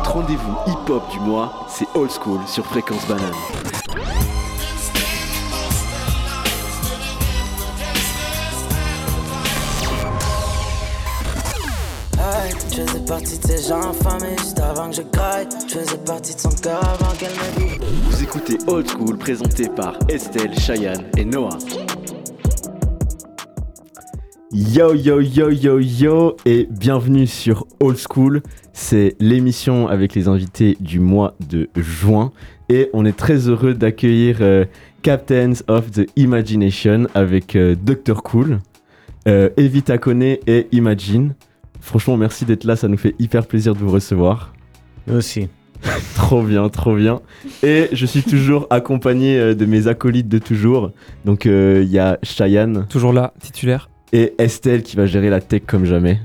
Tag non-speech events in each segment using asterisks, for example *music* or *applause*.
Votre rendez-vous hip-hop du mois, c'est Old School sur Fréquence Banane. Hey, je faisais partie de ces gens infamés juste avant que je graille. Je faisais partie de son cœur avant qu'elle me dise. Vous écoutez Old School présenté par Estelle, Cheyenne et Noah. Yo yo yo yo yo et bienvenue sur Old School. C'est l'émission avec les invités du mois de juin et on est très heureux d'accueillir euh, Captains of the Imagination avec euh, Dr Cool, euh, Evita Kone et Imagine. Franchement, merci d'être là, ça nous fait hyper plaisir de vous recevoir. Nous aussi. *laughs* Trop bien, trop bien. Et je suis toujours *laughs* accompagné euh, de mes acolytes de toujours. Donc euh, il y a Cheyenne Toujours là, titulaire. Et Estelle qui va gérer la tech comme jamais.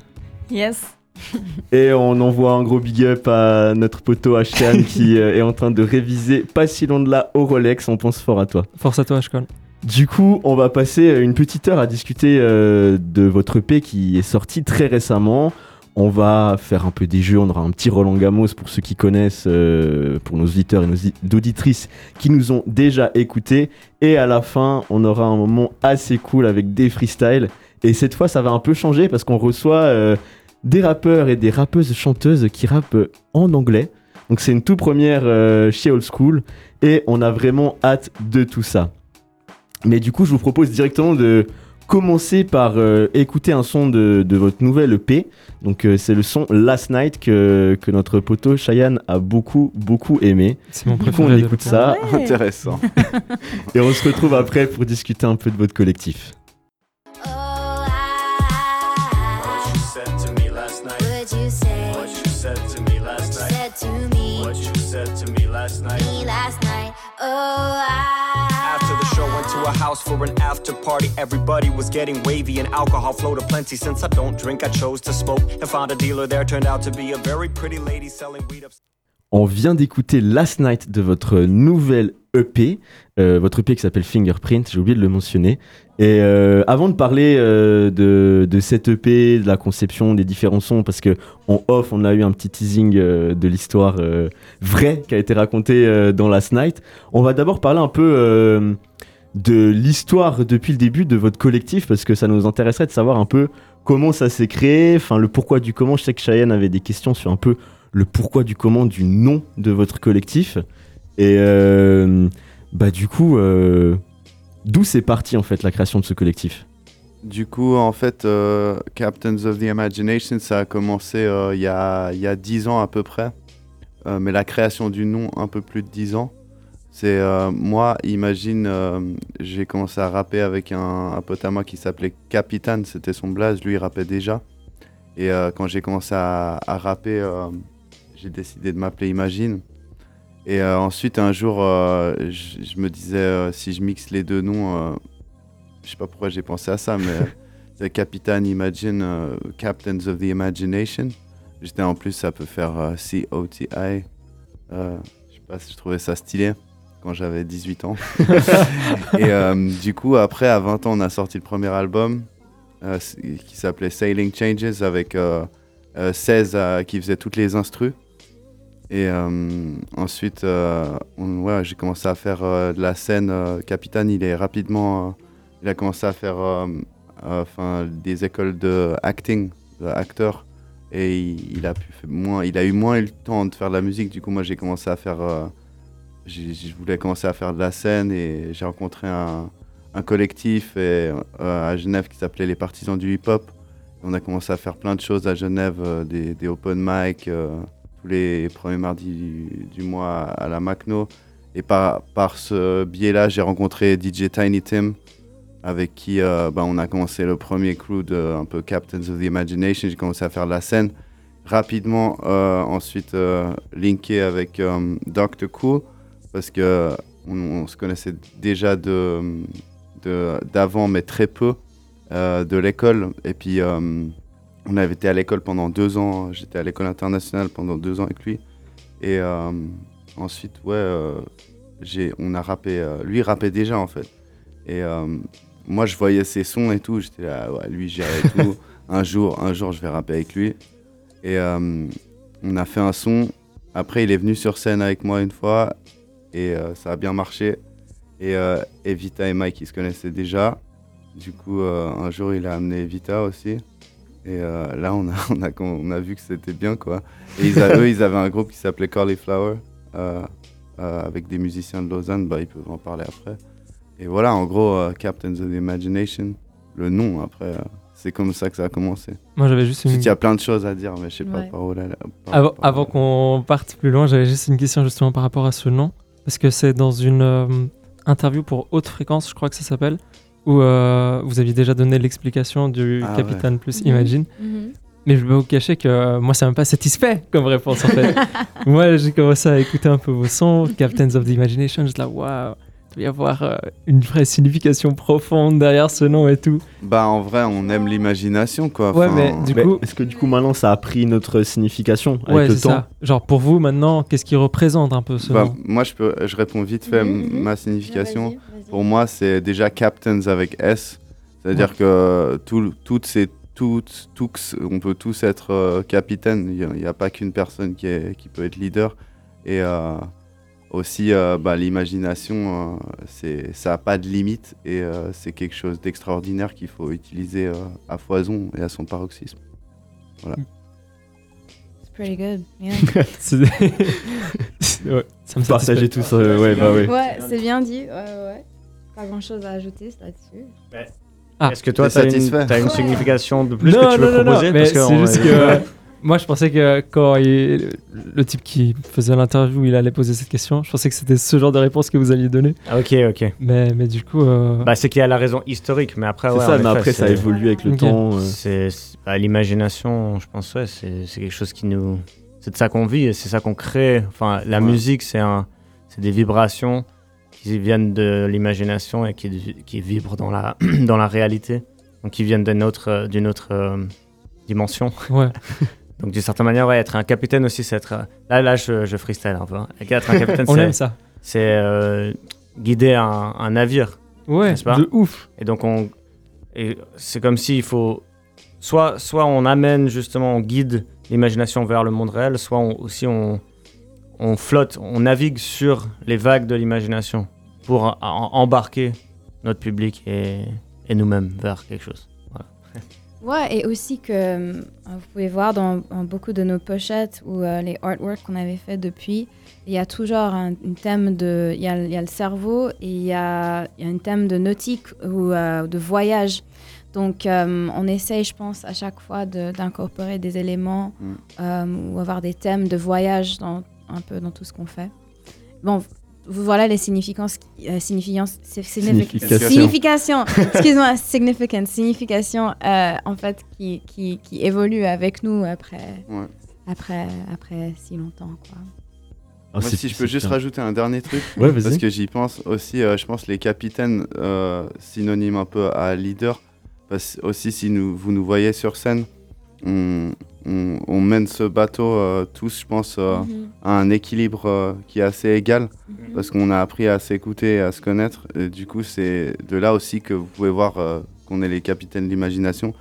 Yes. *laughs* Et on envoie un gros big up à notre poteau Ashkan qui *laughs* euh, est en train de réviser pas si loin de là au Rolex. On pense fort à toi. Force à toi, Ashcon. Du coup, on va passer une petite heure à discuter euh, de votre EP qui est sorti très récemment. On va faire un peu des jeux, on aura un petit Roland Gamos pour ceux qui connaissent, euh, pour nos auditeurs et nos auditrices qui nous ont déjà écoutés. Et à la fin, on aura un moment assez cool avec des freestyles. Et cette fois, ça va un peu changer parce qu'on reçoit euh, des rappeurs et des rappeuses chanteuses qui rappent euh, en anglais. Donc c'est une toute première euh, chez Old School et on a vraiment hâte de tout ça. Mais du coup, je vous propose directement de commencer par euh, écouter un son de, de votre nouvelle EP. Donc euh, c'est le son Last Night que, que notre poteau Cheyenne a beaucoup beaucoup aimé. C'est mon Du coup, préféré. on écoute ça Ouais. *laughs* *laughs* Intéressant. et on se retrouve après pour discuter un peu de votre collectif. Last night. what you say, What you said to me last night. said to me, What you said to me last night. me last night. Oh, I, After the show, went to a house for an after party. Everybody was getting wavy and alcohol flowed aplenty. Since I don't drink, I chose to smoke and found a dealer there. Turned out to be a very pretty lady selling weed up. On vient d'écouter Last Night de votre nouvelle EP, euh, votre EP qui s'appelle Fingerprint, j'ai oublié de le mentionner. Et euh, avant de parler euh, de, cette EP, de la conception des différents sons, parce que off, on a eu un petit teasing de l'histoire vraie qui a été racontée dans Last Night, on va d'abord parler un peu de l'histoire depuis le début de votre collectif, parce que ça nous intéresserait de savoir un peu comment ça s'est créé, enfin le pourquoi du comment. Je sais que Cheyenne avait des questions sur un peu le pourquoi du comment du nom de votre collectif. Et euh, bah du coup, euh, d'où c'est parti en fait la création de ce collectif? Du coup, en fait, euh, Captains of the Imagination, ça a commencé il y, a, y a 10 ans à peu près. Mais la création du nom, un peu plus de 10 ans. C'est moi, imagine, j'ai commencé à rapper avec un, un pote à moi qui s'appelait Capitaine, c'était son blaze, lui il rappait déjà. Et quand j'ai commencé à, rapper, j'ai décidé de m'appeler Imagine. Et euh, ensuite, un jour, euh, je je me disais, euh, si je mixe les deux noms, je sais pas pourquoi j'ai pensé à ça, mais *laughs* c'est Capitaine Imagine, Captains of the Imagination. J'étais en plus, ça peut faire C-O-T-I. Je sais pas si je trouvais ça stylé quand j'avais 18 ans. *laughs* Et du coup, après, à 20 ans, on a sorti le premier album qui s'appelait Sailing Changes avec euh, euh, 16 euh, qui faisait toutes les instrus. Et euh, ensuite, euh, ouais, j'ai commencé à faire euh, de la scène. Capitaine, il est rapidement, il a commencé à faire des écoles de acting, de acteur. Et il, a pu moins, il a eu moins le temps de faire de la musique. Du coup, moi, j'ai commencé à faire, je voulais commencer à faire de la scène et j'ai rencontré un, collectif à Genève qui s'appelait les Partisans du Hip Hop. On a commencé à faire plein de choses à Genève, des, open mic tous les premiers mardis du, mois à la Macno. Et par, ce biais-là, j'ai rencontré DJ Tiny Tim, avec qui euh, bah, on a commencé le premier crew de un peu Captains of the Imagination. J'ai commencé à faire de la scène. Rapidement, euh, ensuite, euh, linké avec euh, Dr. Cool, parce que on, se connaissait déjà d'avant, mais très peu, de l'école. Et puis, on avait été à l'école pendant deux ans. J'étais à l'école internationale pendant deux ans avec lui. Et euh, ensuite, ouais, euh, j'ai, on a rappé. euh, lui, il rappait déjà, en fait. Et moi, je voyais ses sons et tout. J'étais là, ouais, lui, j'irai tout. *laughs* un jour, un jour, je vais rapper avec lui. Et on a fait un son Après, il est venu sur scène avec moi une fois et ça a bien marché. Et Evita et Mike, ils se connaissaient déjà. Du coup, un jour, il a amené Evita aussi. Et euh, là, on a, *laughs* on, a, on a vu que c'était bien, quoi. Et ils a- eux, ils avaient un groupe qui s'appelait Cauliflower, euh, euh, avec des musiciens de Lausanne. Bah, ils peuvent en parler après. Et voilà, en gros, euh, Captains of the Imagination, le nom, après, euh, c'est comme ça que ça a commencé. Moi, j'avais juste une. Ensuite, il y a plein de choses à dire, mais je sais pas par où là. par- Avant, par- avant qu'on parte plus loin, j'avais juste une question justement par rapport à ce nom. Parce que c'est dans une euh, interview pour haute fréquence, je crois que ça s'appelle, où euh, vous aviez déjà donné l'explication du Ah Capitaine plus Mhm. Imagine. Mhm. Mais je vais pas vous cacher que euh, moi, ça m'a pas satisfait comme réponse en fait. *laughs* moi, j'ai commencé à écouter un peu vos sons, Captains of the Imagination, je là, waouh, il doit y avoir euh, une vraie signification profonde derrière ce nom et tout. Bah, en vrai, on aime l'imagination, quoi. Ouais, Enfin, mais du Mais coup, Est-ce que du coup maintenant ça a pris notre signification avec ouais, le c'est temps? Ça. Genre pour vous maintenant, qu'est-ce qui représente un peu ce bah, nom? moi, je, peux, je réponds vite fait Mhm, mhm. ma signification. Pour moi, c'est déjà Captains avec S. C'est-à-dire que tout, toutes ces toutes, tous, on peut tous être euh, capitaine. Il n'y a, pas qu'une personne qui, est, qui peut être leader. Et euh, aussi, euh, bah, l'imagination, euh, ça n'a pas de limite. Et euh, c'est quelque chose d'extraordinaire qu'il faut utiliser euh, à foison et à son paroxysme. It's pretty good. yeah. *laughs* C'est- *laughs* ouais, ça me tout ça, ouais, bah ouais. Ouais, c'est bien dit. Ouais, ouais. Pas grand chose à ajouter là-dessus. Ah, Est-ce que toi, tu as une, signification de plus non, que tu veux non, non, proposer? C'est juste que moi je pensais que quand il- le type qui faisait l'interview il allait poser cette question, je pensais que c'était ce genre de réponse que vous alliez donner. Ah, ok, ok. Mais, mais du coup, euh, Bah, c'est qu'il y a la raison historique, mais après, C'est ouais, ça, mais effet, après ça évolué avec le temps. euh. C'est bah, l'imagination, je pense, ouais, c'est quelque chose qui nous. C'est de ça qu'on vit et c'est ça qu'on crée. Enfin, la Ouais. musique, c'est un, c'est des vibrations qui viennent de l'imagination et qui, qui vibrent dans la, *clears throat* dans la réalité. Donc, qui viennent d'une autre, euh, d'une autre euh, dimension. ouais. *laughs* Donc, d'une certaine manière, ouais, être un capitaine aussi, c'est être. euh, Là, là, je, je freestyle un peu. hein. Être un capitaine, *laughs* On c'est- aime ça. c'est euh, guider un, un navire. Ouais, pas de ouf. Et donc, on, et c'est comme s'il faut. Soit, soit on amène justement, on guide l'imagination vers le monde réel, soit on- aussi on, on flotte, on navigue sur les vagues de l'imagination pour embarquer notre public et, et nous-mêmes vers quelque chose. Ouais, et aussi que euh, vous pouvez voir dans, dans beaucoup de nos pochettes ou euh, les artworks qu'on avait fait depuis, il y a toujours un, thème de. Il y a, il y a le cerveau et il y a, il y a un thème de nautique ou euh, de voyage. Donc, euh, on essaye, je pense, à chaque fois de- d'incorporer des éléments Mm. ou avoir des thèmes de voyage dans, un peu dans tout ce qu'on fait. Bon, voilà les significances, euh, significances, Signification. signification, excuse-moi, significant, signification, euh, en fait, qui, qui, qui évolue avec nous après, Ouais. après, après si longtemps, quoi. Ah, Moi, si je peux juste rajouter un dernier truc, Ouais, parce que j'y pense aussi, euh, je pense les capitaines, euh, synonyme un peu à leader, parce aussi si nous, vous nous voyez sur scène, on, on- on mène ce bateau euh, tous, je pense, euh, Mhm. à un équilibre euh, qui est assez égal, Mhm. parce qu'on a appris à s'écouter et à se connaître. Et du coup, c'est de là aussi que vous pouvez voir qu'on est les capitaines de l'imagination,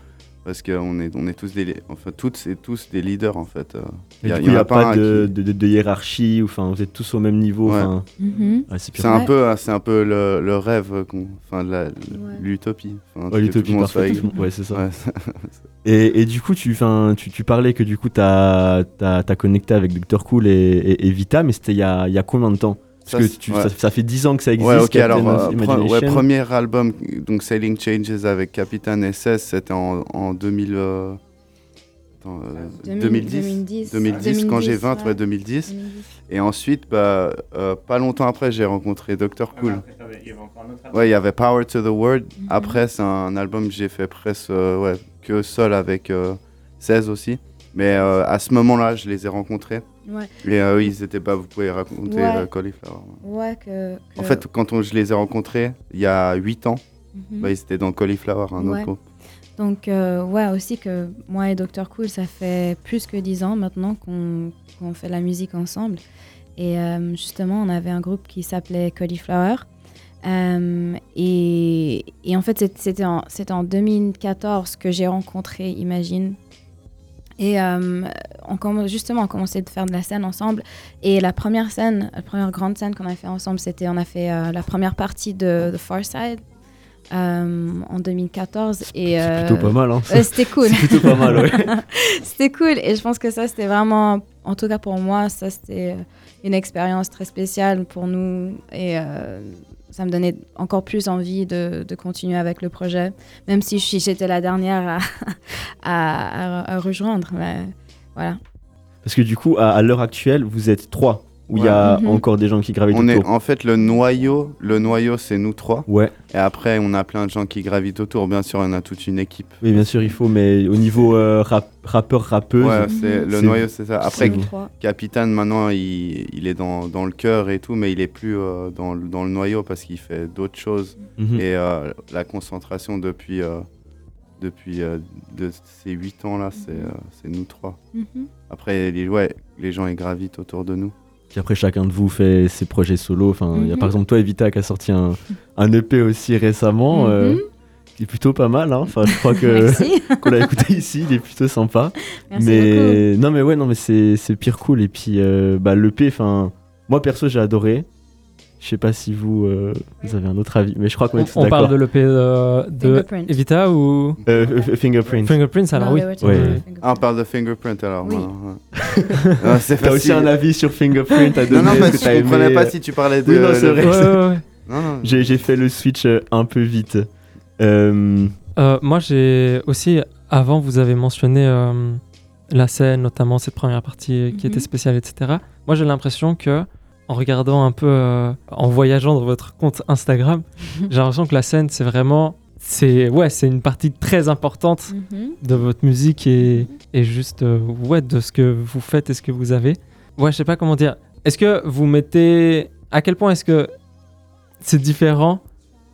parce qu'on est, on est tous des, enfin toutes et tous des leaders en fait. euh. A- y il n'y en a, a pas, pas de, qui- de, de- de hiérarchie, ou, enfin, vous êtes tous au même niveau. Ouais. enfin, Mhm. ouais, c'est un Ouais. peu, c'est un peu le, le rêve, qu'on- enfin la- l'utopie. L'utopie. Ouais, c'est ça. Ouais. Et, et du coup, tu, tu, tu parlais que du coup, tu as, connecté avec Dr. Cool et, et- et Vita, mais c'était il y a, il y a combien de temps? Parce Ça, que c'est- tu- ouais. ça, ça fait 10 ans que ça existe. Ouais, ok, Captain alors, euh, pre- ouais, Imagination. premier album, donc Sailing Changes avec Captain SS, c'était en, en 2000, euh, attends, euh, 2010. 2010, quand j'ai 20, ouais, 2010. Et ensuite, bah, euh, pas longtemps après, j'ai rencontré Dr. Cool. Ouais, il y avait Power to the World. Mhm. Après, c'est un album que j'ai fait presque euh, ouais, que seul avec euh, 16 aussi. Mais euh, à ce moment-là, je les ai rencontrés. Ouais. Et euh, ils étaient pas, vous pouvez raconter Ouais. euh, Cauliflower. Ouais, que, que- En fait, quand on- je les ai rencontrés, il y a 8 ans, Mhm. bah, ils étaient dans Cauliflower, un autre groupe. Donc, euh, ouais, aussi que moi et Dr. Cool, ça fait plus que 10 ans maintenant qu'on fait la musique ensemble. Et euh, justement, on avait un groupe qui s'appelait Cauliflower. Euh, et, et en fait, c'est- c'était en, c'était en 2014 que j'ai rencontré Imagine. Et euh, on commence, justement, on commençait de faire de la scène ensemble. Et la première scène, la première grande scène qu'on a fait ensemble, c'était on a fait euh, la première partie de The Far Side euh, en 2014. Et, C'est plutôt pas mal, hein. c'était cool. Plutôt pas mal, ouais. *laughs* c'était cool. Et je pense que ça, c'était vraiment, en tout cas pour moi, ça, c'était une expérience très spéciale pour nous. Et euh, ça me donnait encore plus envie de, de continuer avec le projet, même si j'étais la dernière à, *laughs* à, à- à rejoindre. Mais voilà. Parce que du coup, à, à l'heure actuelle, vous êtes trois. Où il y a Mhm. encore des gens qui gravitent On est, autour. en fait, le noyau, le noyau, c'est nous trois. Ouais, Et après, on a plein de gens qui gravitent autour. Bien sûr, on a toute une équipe. oui, bien sûr, il faut, mais au niveau euh, rap- rappeur, rappeuse, Ouais, c'est, le noyau, c'est ça. Après. Capitaine, maintenant, il, il est dans, dans le cœur et tout, mais il est plus euh, dans, le- dans le noyau parce qu'il fait d'autres choses. Mhm. Et euh, la concentration depuis, euh, depuis euh, de ces 8 ans-là, c'est, euh, c'est nous trois. Mhm. Après, les, ouais, les gens, ils gravitent autour de nous. Puis après, chacun de vous fait ses projets solo. Enfin, il y a Mhm. par exemple toi, Evita, qui a sorti un, *laughs* un EP aussi récemment, euh, Mhm. qui est plutôt pas mal. hein. Enfin, je crois que *laughs* *laughs* qu'on l'a écouté ici, il est plutôt sympa. Merci beaucoup. mais non, mais ouais, non, mais c'est c'est pire cool. Et puis, euh, bah, l'EP, enfin, moi perso, j'ai adoré. Je sais pas si vous, euh, vous avez un autre avis, mais je crois qu'on est On, tous on parle d'accord. de l'EP de, de Fingerprint. Evita ou? Euh, F- Fingerprint. Fingerprints Alors Non, oui. Ouais. Fingerprint. Ah, on parle de Fingerprint alors. Oui. ouais. Ah, *laughs* c'est T'as aussi facile. un avis sur Fingerprint à donner Non, non, parce que je comprenais aimé, pas euh, si tu parlais de. Oui, non, c'est vrai. Ouais, ouais, ouais. J'ai j'ai fait le switch euh, un peu vite. Euh, Euh, moi, j'ai aussi, avant, vous avez mentionné euh, la scène, notamment cette première partie qui Mhm. était spéciale, etc. Moi, j'ai l'impression que, en regardant un peu, euh, en voyageant dans votre compte Instagram, *laughs* j'ai l'impression que la scène, c'est vraiment, c'est ouais, c'est une partie très importante Mhm. de votre musique et, et juste euh, ouais, de ce que vous faites et ce que vous avez. Ouais, je sais pas comment dire. Est-ce que vous mettez. À quel point est-ce que c'est différent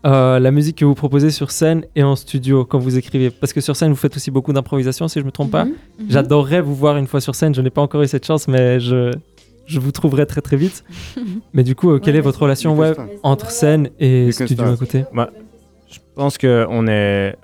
euh, la musique que vous proposez sur scène et en studio quand vous écrivez? Parce que sur scène, vous faites aussi beaucoup d'improvisation, si je me trompe pas. Mhm. Mhm. J'adorerais vous voir une fois sur scène. Je n'ai pas encore eu cette chance, mais je, je vous trouverai très très vite. *laughs* Mais du coup, euh, quelle Ouais, est votre relation entre scène et studio à côté Je pense que on est,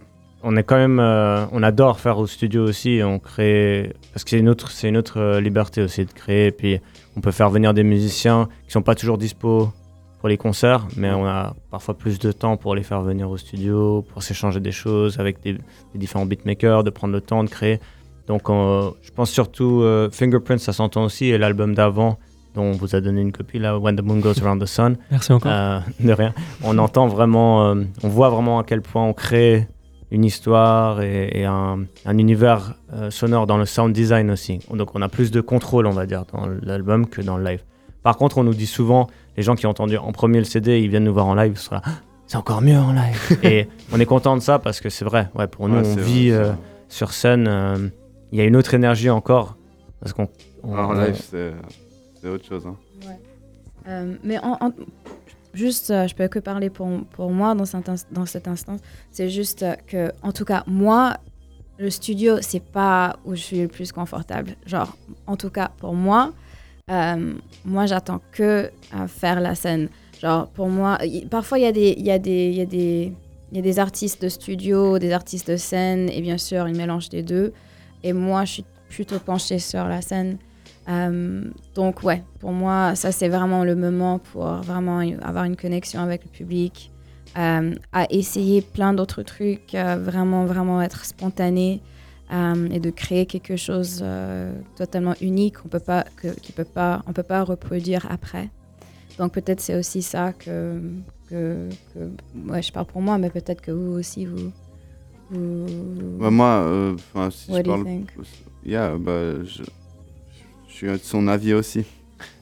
on est quand même, euh, on adore faire au studio aussi. On crée parce que c'est une autre, c'est une autre euh, liberté aussi de créer. Et puis on peut faire venir des musiciens qui sont pas toujours dispo pour les concerts, mais on a parfois plus de temps pour les faire venir au studio, pour s'échanger des choses avec des, des différents beatmakers, de prendre le temps de créer. Donc euh, je pense surtout euh, Fingerprints, ça s'entend aussi, et l'album d'avant dont on vous a donné une copie là, When the Moon Goes Around the Sun. *laughs* Merci encore. Euh, de rien. On entend vraiment, euh, on voit vraiment à quel point on crée une histoire et, et un, un univers euh, sonore dans le sound design aussi. Donc on a plus de contrôle, on va dire, dans l'album que dans le live. Par contre, on nous dit souvent, les gens qui ont entendu en premier le CD, ils viennent nous voir en live, ils sont là, Ah, c'est encore mieux en live. *laughs* et on est content de ça parce que c'est vrai. Ouais, pour nous, Ouais, on vit euh, vrai. sur scène. Euh, Il y a une autre énergie encore parce qu'on. en live, c'est autre chose. hein. Euh, mais en, en- juste, euh, je peux que parler pour, pour moi dans cet, ins- dans cet instant. C'est juste euh, que, en tout cas, moi, le studio, c'est pas où je suis le plus confortable. Genre, en tout cas, pour moi, euh, moi, j'attends que à faire la scène. Genre, pour moi, y- parfois, il y, a des- il y, a des- il y, a des- il y a des artistes de studio, des artistes de scène, et bien sûr, ils mélangent les deux. Et moi, je suis plutôt penchée sur la scène. Euh, donc ouais, pour moi, ça c'est vraiment le moment pour vraiment avoir une connexion avec le public, euh, à essayer plein d'autres trucs, euh, vraiment vraiment être spontané et de créer quelque chose totalement unique. On peut pas que peut pas on peut pas reproduire après. Donc peut-être c'est aussi ça que que, que ouais, je parle pour moi, mais peut-être que vous aussi vous Bah, moi, euh, 'fin, si What je parle. think? Yeah, bah, je, je suis de son avis aussi.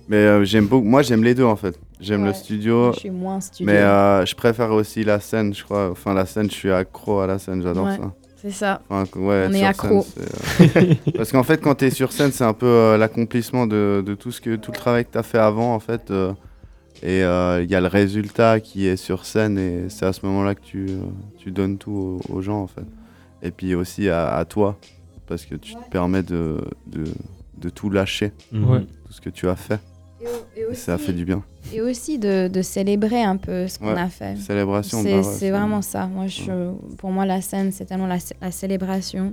Mais euh, j'aime beaucoup. Moi, j'aime les deux en fait. J'aime le studio. je suis moins studio. Mais euh, je préfère aussi la scène, je crois. Enfin, la scène, je suis accro à la scène, j'adore Ouais. ça. C'est ça. Enfin, ouais, On est accro. scène, euh, *laughs* Parce qu'en fait, quand tu es sur scène, c'est un peu euh, l'accomplissement de, de tout, ce que, tout le travail que tu as fait avant, en fait. Et euh, il y a le résultat qui est sur scène, et c'est à ce moment-là que tu, euh, tu donnes tout aux, aux gens, en fait. Et puis aussi à, à toi, parce que tu te permets de, de, de tout lâcher, Mhm. Tout ce que tu as fait. Et, ça aussi- fait du bien. Et aussi de, de célébrer un peu ce qu'on Ouais. a fait. Célébration, C'est bah ouais, vraiment ça. Moi, je, pour moi, la scène, c'est tellement la, la célébration.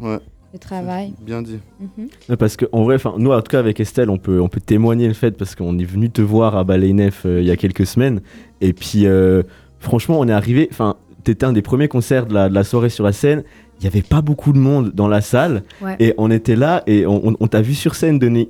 Le travail. Bien dit. Mhm. Parce que en vrai, enfin, nous en tout cas avec Estelle, on peut, on peut témoigner le fait parce qu'on est venu te voir à Ballet Nef euh, il y a quelques semaines. Et puis, euh, franchement, on est arrivé. Enfin, t'étais un des premiers concerts de la, de la soirée sur la scène. Il y avait pas beaucoup de monde dans la salle Ouais. et on était là et on, on- on t'a vu sur scène donner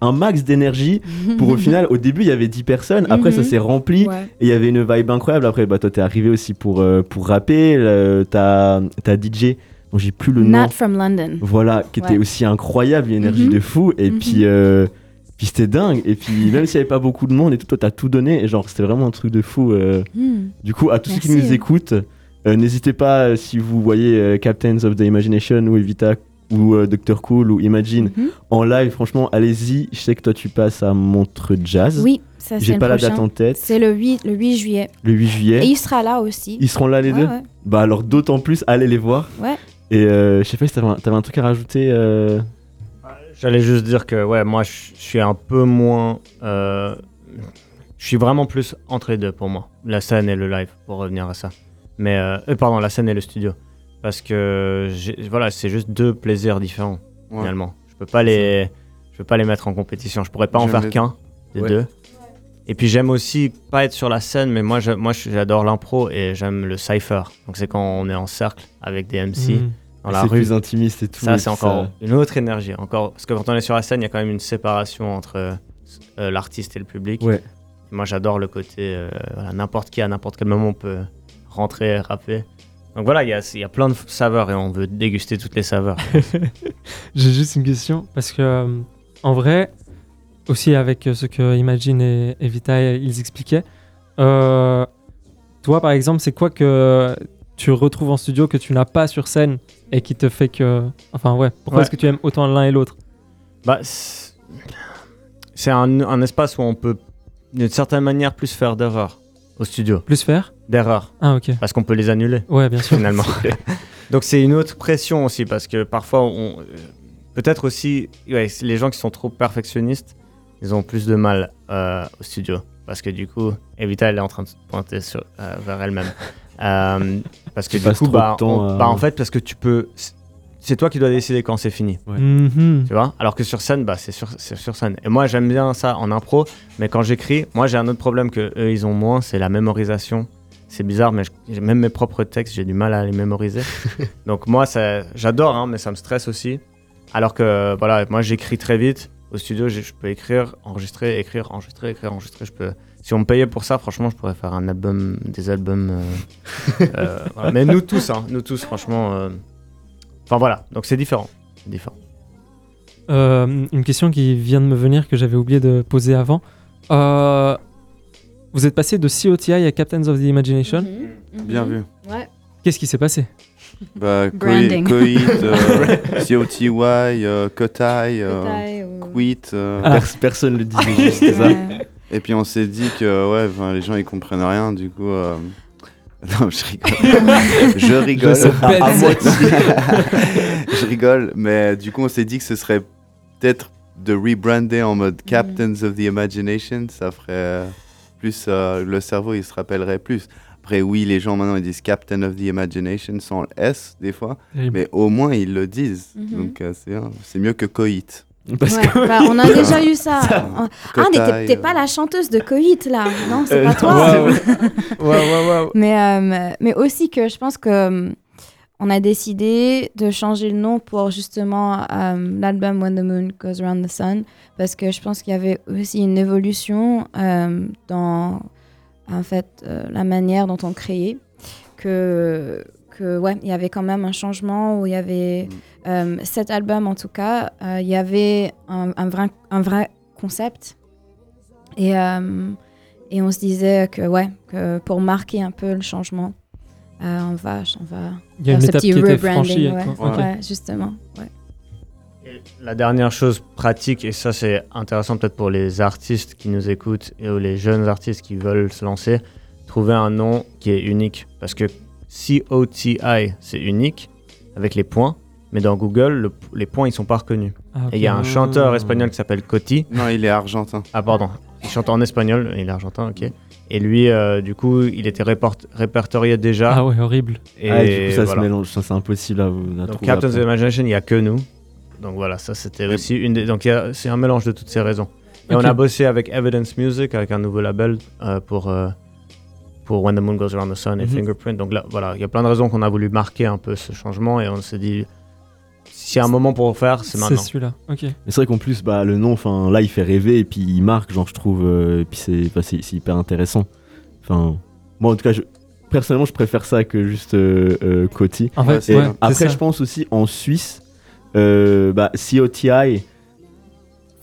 un max d'énergie *laughs* pour au final au début il y avait 10 personnes après ça Mhm. s'est rempli Ouais. et il y avait une vibe incroyable après bah toi t'es arrivé aussi pour euh, pour rapper euh, t'as t'as DJ dont j'ai plus le nom Not from London. voilà, qui était aussi incroyable, une énergie Mhm. de fou. Et Mhm. puis, euh, puis c'était dingue. Et puis, *laughs* même s'il n'y avait pas beaucoup de monde et tout, toi, t'as tout donné. Et genre, c'était vraiment un truc de fou. euh. Hmm. Du coup, à tous ceux qui nous écoutent, euh, n'hésitez pas, si vous voyez Captains of the Imagination ou Evita ou Dr. Cool ou Imagine Mhm. en live, franchement, allez-y. Je sais que toi, tu passes à Montreux Jazz. Oui, J'ai pas la date en tête. C'est le 8, le 8 juillet. Le 8 Et juillet. il sera là aussi. Ils seront là les Ouais, deux ouais. Bah alors d'autant plus, allez les voir. Ouais. Et euh, je sais pas si t'avais un, t'avais un truc à rajouter. euh, J'allais juste dire que ouais, moi je suis un peu moins. euh, je suis vraiment plus entre les deux pour moi, la scène et le live, pour revenir à ça. Mais euh, euh, pardon, la scène et le studio, parce que j'ai- voilà, c'est juste deux plaisirs différents Ouais. finalement. Je peux pas les, je peux pas les mettre en compétition. Je pourrais pas en faire les qu'un des Ouais. deux. Et puis j'aime aussi pas être sur la scène, mais moi j'a- moi j'adore l'impro et j'aime le cipher. Donc c'est quand on est en cercle avec des MC Mhm. dans la c'est rue. plus intimiste et tout. Ça, c'est encore une autre énergie. Encore... Parce que quand on est sur la scène, il y a quand même une séparation entre euh, l'artiste et le public. Ouais. Moi, j'adore le côté, euh, voilà, n'importe qui, à n'importe quel moment, on peut rentrer et rapper. Donc voilà, il y a, il y a plein de saveurs et on veut déguster toutes les saveurs. *laughs* J'ai juste une question parce que euh, en vrai, aussi avec euh, ce que Imagine et, et Vita euh, ils expliquaient, euh, toi par exemple, c'est quoi que tu retrouves en studio que tu n'as pas sur scène et qui te fait que, enfin ouais, pourquoi Ouais. est-ce que tu aimes autant l'un et l'autre? Bah, c'est un, un espace où on peut, d'une certaine manière, plus faire d'erreurs au studio. Plus faire? D'erreurs. Ah ok. Parce qu'on peut les annuler. Ouais, bien sûr. finalement. *laughs* *laughs* Donc c'est une autre pression aussi parce que parfois on peut-être aussi ouais, les gens qui sont trop perfectionnistes, ils ont plus de mal euh, au studio parce que du coup Evita elle est en train de se pointer sur- euh, vers elle-même. *laughs* Euh, parce que Tu du coup bah, temps on- bah, en fait parce que tu peux c'est toi qui dois décider quand c'est fini. Ouais. Mhm. Tu vois? Alors que sur scène, bah, c'est sur, sur scène. Et moi, j'aime bien ça en impro, mais quand j'écris, moi, j'ai un autre problème que eux, ils ont moins, c'est la mémorisation. C'est bizarre, mais je- j'ai- même mes propres textes, j'ai du mal à les mémoriser. *laughs* Donc moi, ça- j'adore, hein, mais ça me stresse aussi. Alors que, voilà, moi, j'écris très vite. Au studio, je peux écrire, enregistrer, écrire, enregistrer, écrire, enregistrer. Je peux... Si on me payait pour ça, franchement, je pourrais faire un album, des albums. euh, *laughs* euh, voilà. Mais nous tous, hein, nous tous, franchement. euh, Enfin voilà, donc c'est différent. Différent. Euh, une question qui vient de me venir que j'avais oublié de poser avant. Euh, vous êtes passé de COTI à Captains of the Imagination. Mhm, mhm. Bien vu. Ouais. Qu'est-ce qui s'est passé? Bah, Branding. Coit, euh, *laughs* COTY, euh, Kotai, euh, ou- Quit. euh, Ah. Pers- personne le disait juste, c'est ça. Et puis on s'est dit que ouais, les gens ils comprennent rien, du coup. euh, *laughs* Non, je rigole. *laughs* je rigole. sais à, à bête. moitié. je rigole, mais du coup on s'est dit que ce serait peut-être de rebrander en mode Captains of the Imagination, ça ferait euh, plus euh, le cerveau il se rappellerait plus. Après oui, les gens maintenant ils disent Captain of the Imagination sans le S des fois, mais au moins ils le disent. Mhm. Donc euh, c'est mieux que Coït. *laughs* Parce Ouais, que bah, on a *laughs* déjà eu ça. Ah, mais Kotai, t'es- euh, pas la chanteuse de Coït là, non C'est Euh, pas non, toi. *laughs* Mais, euh, mais aussi que je pense que on a décidé de changer le nom pour justement euh, l'album When the Moon Goes Around the Sun parce que je pense qu'il y avait aussi une évolution euh, dans en fait euh, la manière dont on créait que que ouais il y avait quand même un changement où il y avait euh, cet album en tout cas euh, il y avait un, un vrai un vrai concept et euh, et on se disait que, ouais, que pour marquer un peu le changement, euh, on va, on va Il y a une étape petit qui était rebranding, franchie. ouais. quoi. Ok. Ouais, justement. Ouais. Et la dernière chose pratique, et ça c'est intéressant peut-être pour les artistes qui nous écoutent et ou les jeunes artistes qui veulent se lancer, trouver un nom qui est unique. Parce que C-O-T-I, c'est unique avec les points, mais dans Google, le- les points ils sont pas reconnus. Ah. Et il y a un chanteur espagnol qui s'appelle Coti. Non, il est argentin. Ah pardon, il chante en espagnol, il est argentin, ok. Et lui, euh, du coup, il était répertorié déjà. Ah ouais, horrible. Et Ah, et du coup, ça voilà. se mélange, ça c'est impossible à, à Donc Captains. Imagination, il n'y a que nous. Donc voilà, ça c'était aussi une des. Donc il y a- c'est un mélange de toutes ces raisons. Et on a bossé avec Evidence Music, avec un nouveau label euh, pour, euh, pour When the Moon Goes Around the Sun et Mhm. Fingerprint. Donc là, voilà, il y a plein de raisons qu'on a voulu marquer un peu ce changement et on s'est dit, s'il y a un moment pour le faire, c'est C'est maintenant. celui-là. Ok. Mais c'est vrai qu'en plus, bah, le nom, enfin, là, il fait rêver et puis il marque, genre, je trouve. euh, et puis c'est, c'est, c'est hyper intéressant. Enfin, moi, en tout cas, je, personnellement, je préfère ça que juste euh, euh, Coty. En fait, c'est ouais, c'est après, ça. je pense aussi en Suisse, euh, bah, COTI.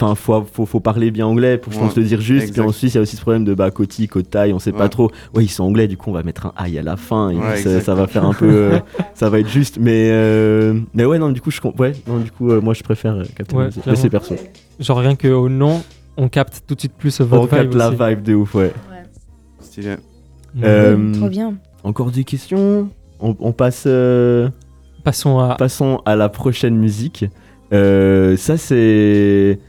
Enfin, faut, faut, faut parler bien anglais pour, je pense, Ouais, le dire juste. Puis en exact. Suisse, il y a aussi ce problème de bah, Coty, Cotaille, on sait pas trop. Ouais, ils sont anglais, du coup, on va mettre un aïe à la fin. Et Ouais, puis ça, ça va faire un peu. euh, *laughs* ça va être juste. Mais, euh, mais ouais, non, du coup, je, ouais, non, du coup euh, moi, je préfère euh, Captain Ouais, Music. Mais c'est perso. Genre rien qu'au nom, on capte tout de suite plus On votre capte vibe la aussi. vibe de ouf, ouais. Stylé. Trop bien. Encore des questions? On, on passe. Passons à. Passons à la prochaine musique. Euh, ça, c'est.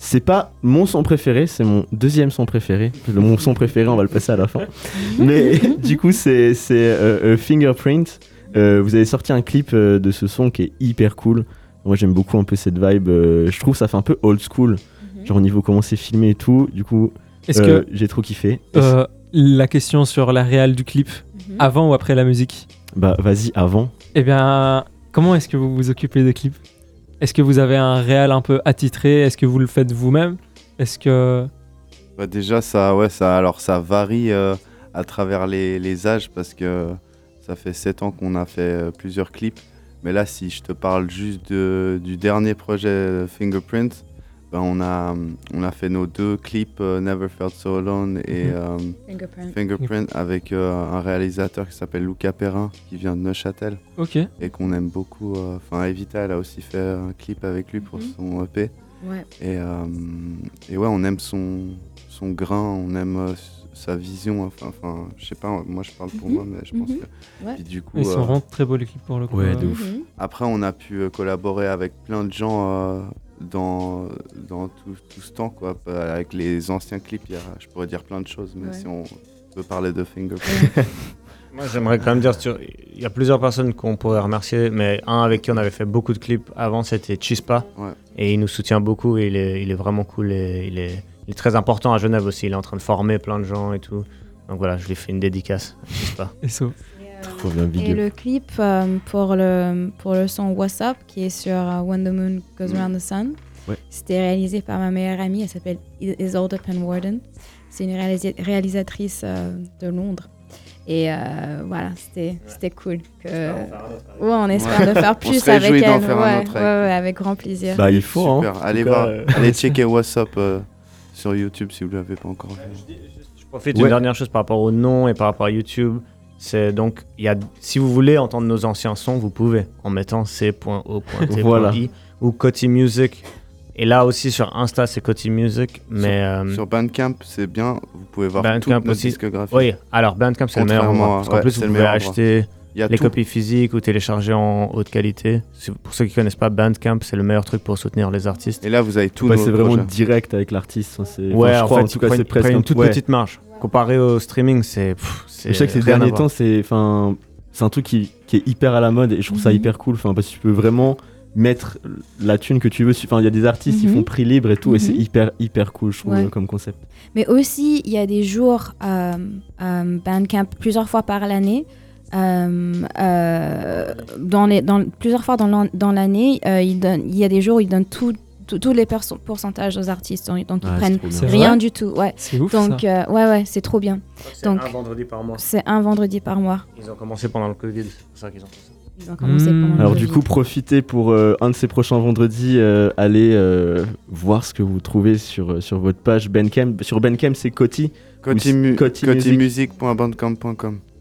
C'est pas mon son préféré, c'est mon deuxième son préféré. Le, mon son préféré, on va le passer à la fin. *laughs* Mais *laughs* du coup, c'est c'est, euh, euh, Fingerprint. Euh, vous avez sorti un clip euh, de ce son qui est hyper cool. Moi, j'aime beaucoup un peu cette vibe. euh, je trouve que ça fait un peu old school. Genre au niveau comment c'est filmé et tout. Du coup, Est-ce euh, que j'ai trop kiffé. euh, la question sur la réal du clip, Mhm. avant ou après la musique? Bah, vas-y, avant. Eh bien, comment est-ce que vous vous occupez des clips? Est-ce que vous avez un réal un peu attitré? Est-ce que vous le faites vous-même? Est-ce que. Bah, déjà, ça, ouais, ça, alors, ça varie euh, à travers les, les âges parce que ça fait 7 ans qu'on a fait euh, plusieurs clips. Mais là, si je te parle juste du dernier projet euh, Fingerprint, ben, on, a, on a fait nos deux clips euh, Never Felt So Alone et Mhm. euh, Fingerprint. Fingerprint avec euh, un réalisateur qui s'appelle Luca Perrin qui vient de Neuchâtel Ok. et qu'on aime beaucoup. euh, Enfin, Evita, elle a aussi fait un clip avec lui pour Mhm. son EP. Ouais. Et, euh, et ouais, on aime son, son grain, on aime euh, sa vision. Enfin, enfin, je sais pas, moi je parle pour Mhm. moi, mais je pense que. Ouais. Puis du coup, Ils sont vraiment très beaux les clips pour le coup. Ouais, de ouf. Après, on a pu euh, collaborer avec plein de gens euh, dans, dans tout, tout ce temps, quoi. Euh, Avec les anciens clips, il y a, je pourrais dire plein de choses, mais Ouais. si on veut parler de Fingerprint. *laughs* Moi, j'aimerais quand même dire, sur... il y a plusieurs personnes qu'on pourrait remercier, mais un avec qui on avait fait beaucoup de clips avant, c'était Chispa. Ouais. Et il nous soutient beaucoup et il est, il est vraiment cool et il est, il est très important à Genève aussi. Il est en train de former plein de gens et tout. Donc voilà, je lui fais une dédicace à Chispa. Et so. Trop bien, big Et up. le clip euh, pour, le, pour le son What's Up, qui est sur euh, When the Moon Goes Mm. Around the Sun, Ouais. c'était réalisé par ma meilleure amie, elle s'appelle I- Isolde Penwarden. C'est une réalisa- réalisatrice euh, de Londres. Et euh, voilà, c'était c'était cool. Que... Ouais, on espère Ouais. de faire *laughs* On plus avec elle. faire un ouais, autre ouais, avec ouais, avec grand plaisir. Bah, il faut, hein. Allez voir, euh, allez *laughs* checker What's Up euh, sur YouTube si vous l'avez pas encore vu. Je profite Ouais. d'une dernière chose par rapport au nom et par rapport à YouTube. C'est donc, il y a, si vous voulez entendre nos anciens sons, vous pouvez en mettant c.o.t.i Voilà. ou Coty Music. Et là aussi sur Insta, c'est Coty Music. Mais euh, Sur Bandcamp, c'est bien, vous pouvez voir Bandcamp toute notre aussi. discographie. oui, alors Bandcamp, c'est le meilleur endroit. Parce qu'en ouais, plus, c'est vous pouvez endroit. Y a les tout. copies physiques ou télécharger en haute qualité. Pour ceux qui connaissent pas Bandcamp, c'est le meilleur truc pour soutenir les artistes. Et là, vous avez tout Bah, c'est vraiment direct avec l'artiste. c'est- Ouais, enfin, je en crois, fait, en tout cas, c'est presque une toute ouais. petite marge. Comparé au streaming, c'est. Je sais que ces derniers temps, c'est enfin, c'est un truc qui, qui est hyper à la mode et je trouve ça Mhm. hyper cool. Enfin, parce que tu peux vraiment mettre la thune que tu veux. Enfin, il y a des artistes qui Mhm. font prix libre et tout, et c'est Mhm. hyper hyper cool, je trouve, Ouais. comme concept. Mais aussi, il y a des jours euh, euh, Bandcamp plusieurs fois par l'année. Euh, euh, dans les, dans, plusieurs fois dans l'an- dans l'année, euh, il, y a des jours où ils donnent tout, tout- tous les pourcentages aux artistes. Donc, donc ils Ah, c'est prennent rien du tout. Ouais. C'est ouf Donc, ça. euh, ouais, ouais, c'est trop bien. C'est donc- un vendredi par mois. C'est un vendredi par mois. Ils ont commencé pendant le Covid, c'est pour ça qu'ils ont fait ça. Ils ont commencé pendant le Alors du coup, profitez pour euh, un de ces prochains vendredis, euh, allez euh, voir ce que vous trouvez sur, sur votre page Bandcamp. Sur Bandcamp, c'est Coty. Coty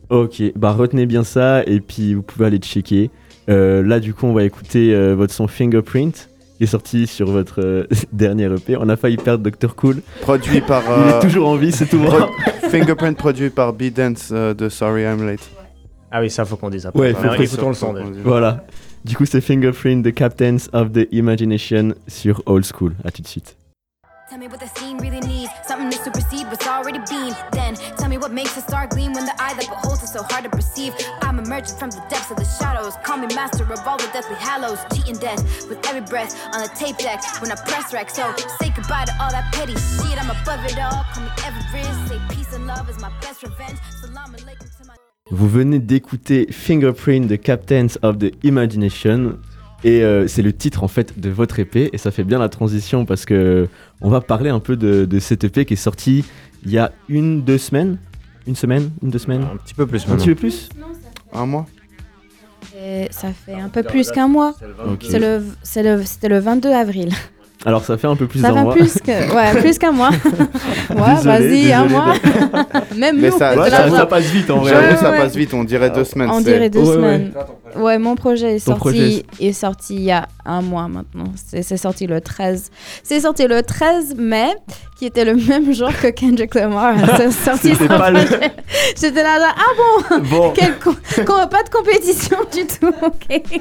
Ok, bah retenez bien ça et puis vous pouvez aller checker. Euh, là, du coup, on va écouter euh, votre son Fingerprint qui est sorti sur votre euh, *laughs* dernier EP. On a failli perdre Dr. Cool. Produit par. *laughs* Il est toujours en vie, c'est tout pro-. Fingerprint produit par B-Dance euh, de Sorry I'm Late. Ah oui, ça faut qu'on dise après. Ouais, faut écoutons le son. Voilà. Du coup, c'est Fingerprint, The Captains of the Imagination sur Old School. À tout de suite. Tell me what the scene really needs. Something to supersede what's already been. Vous venez d'écouter Fingerprint de Captains of the Imagination. Et euh, c'est le titre en fait de votre EP et ça fait bien la transition parce que on va parler un peu de, de cette EP qui est sortie il y a une, deux semaines Une semaine Une, deux semaines Un petit peu plus Un maintenant. petit peu plus Un mois Et ça fait un peu plus qu'un mois. Ok. C'est le, c'est le, c'était le 22 avril. Alors ça fait un peu plus d'un mois. plus que, ouais, *laughs* plus qu'un mois. *laughs* ouais, vas-y, un mois. *laughs* Même Mais nous, ça- Ouais, ça, passe vite en vrai. Ouais, ça passe vite, on dirait deux semaines. On dirait deux semaines. Ouais, mon projet est Ton sorti, projet est sorti il y a un mois maintenant. C'est sorti le 13. C'est sorti le 13 mai, qui était le même jour que Kendrick Lamar. C'est sorti son le- projet. J'étais là, ah bon, Bon, quel pas de compétition du tout, ok?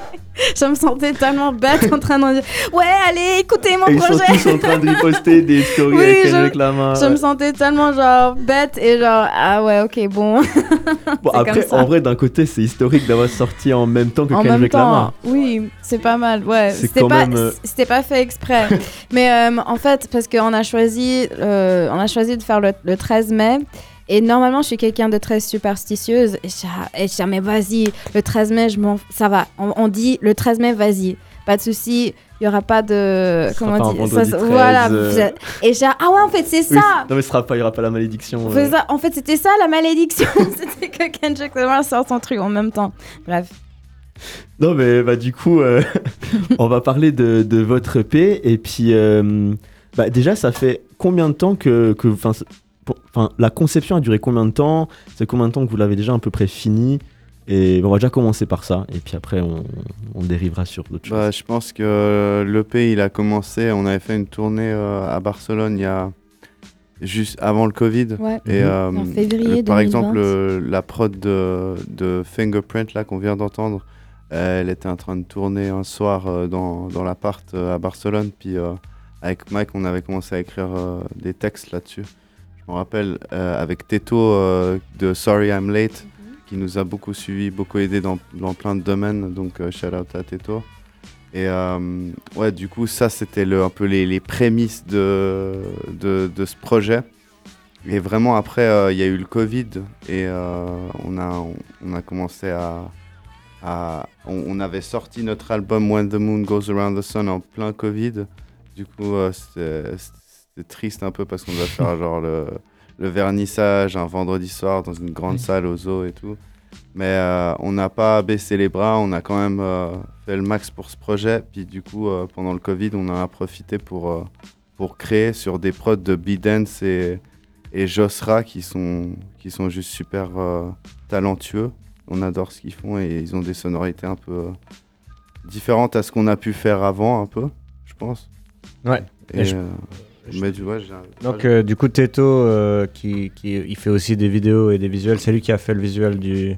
Je me sentais tellement bête en train de dire, ouais, allez, écoutez mon ils sont tous en train de riposter des stories Oui, avec Kendrick Lamar. Je me sentais tellement genre bête et genre, ah ouais, ok, bon. *laughs* Bon, après, en vrai, d'un côté, c'est historique d'avoir sorti en même temps que en même Kendrick temps, Lamar. oui, c'est pas mal. Ouais, c'était pas, même, euh, c'était pas fait exprès. *laughs* Mais euh, en fait, parce qu'on a choisi, euh, on a choisi de faire le, le 13 mai. Et normalement, je suis quelqu'un de très superstitieuse. Et je dis, ah, ah, mais vas-y, le 13 mai, je ça va. On, on dit le 13 mai, vas-y, pas de souci. Il y aura pas de, Ce comment dire, ça- 13, voilà. euh. Et j'ai, ah ouais, en fait, c'est Oui, ça. Non, mais ce sera pas, il y aura pas la malédiction. On euh. ça. En fait, c'était ça la malédiction. *laughs* c'était que Kendrick Lamar sort son truc en même temps. Bref. Non, mais bah, du coup, euh, *laughs* on va parler de, de votre EP. Et puis, bah, déjà, ça fait combien de temps que. que 'fin, c'est- pour- 'fin, la conception a duré combien de temps? C'est combien de temps que vous l'avez déjà à peu près fini Et on va déjà commencer par ça. Et puis après, on, on dérivera sur d'autres Bah, choses. je pense que l'EP, il a commencé, on avait fait une tournée euh, à Barcelone il y a juste avant le Covid. Ouais. Et Mhm. euh, En février le- par 2020. exemple, le- la prod de, de Fingerprint là qu'on vient d'entendre, euh, elle était en train de tourner un soir euh, dans, dans l'appart euh, à Barcelone. Puis euh, avec Mike, on avait commencé à écrire euh, des textes là-dessus. Je me rappelle euh, avec Teto euh, de Sorry I'm Late, qui nous a beaucoup suivi, beaucoup aidé dans, dans plein de domaines. Donc euh, shout out à Teto. Et euh, ouais, du coup, ça, c'était le- un peu les, les prémices de, de, de ce projet. Et vraiment, après, euh, il y a eu le Covid et euh, on, a, on, on a commencé à. à- on, on avait sorti notre album When the Moon Goes Around the Sun en plein Covid. Du coup, c'était c'était triste un peu parce qu'on doit faire *laughs* genre le, le vernissage un vendredi soir dans une grande salle au zoo et tout. Mais euh, on n'a pas baissé les bras, on a quand même euh, fait le max pour ce projet. Puis du coup, euh, pendant le Covid, on en a profité pour, pour créer sur des prods de B-Dance et, et Josra qui sont, qui sont juste super talentueux. On adore ce qu'ils font et ils ont des sonorités un peu différentes à ce qu'on a pu faire avant, un peu, je pense. Ouais. Et, Et je- mais Donc euh, du coup Teto euh, qui, qui il fait aussi des vidéos et des visuels, c'est lui qui a fait le visuel du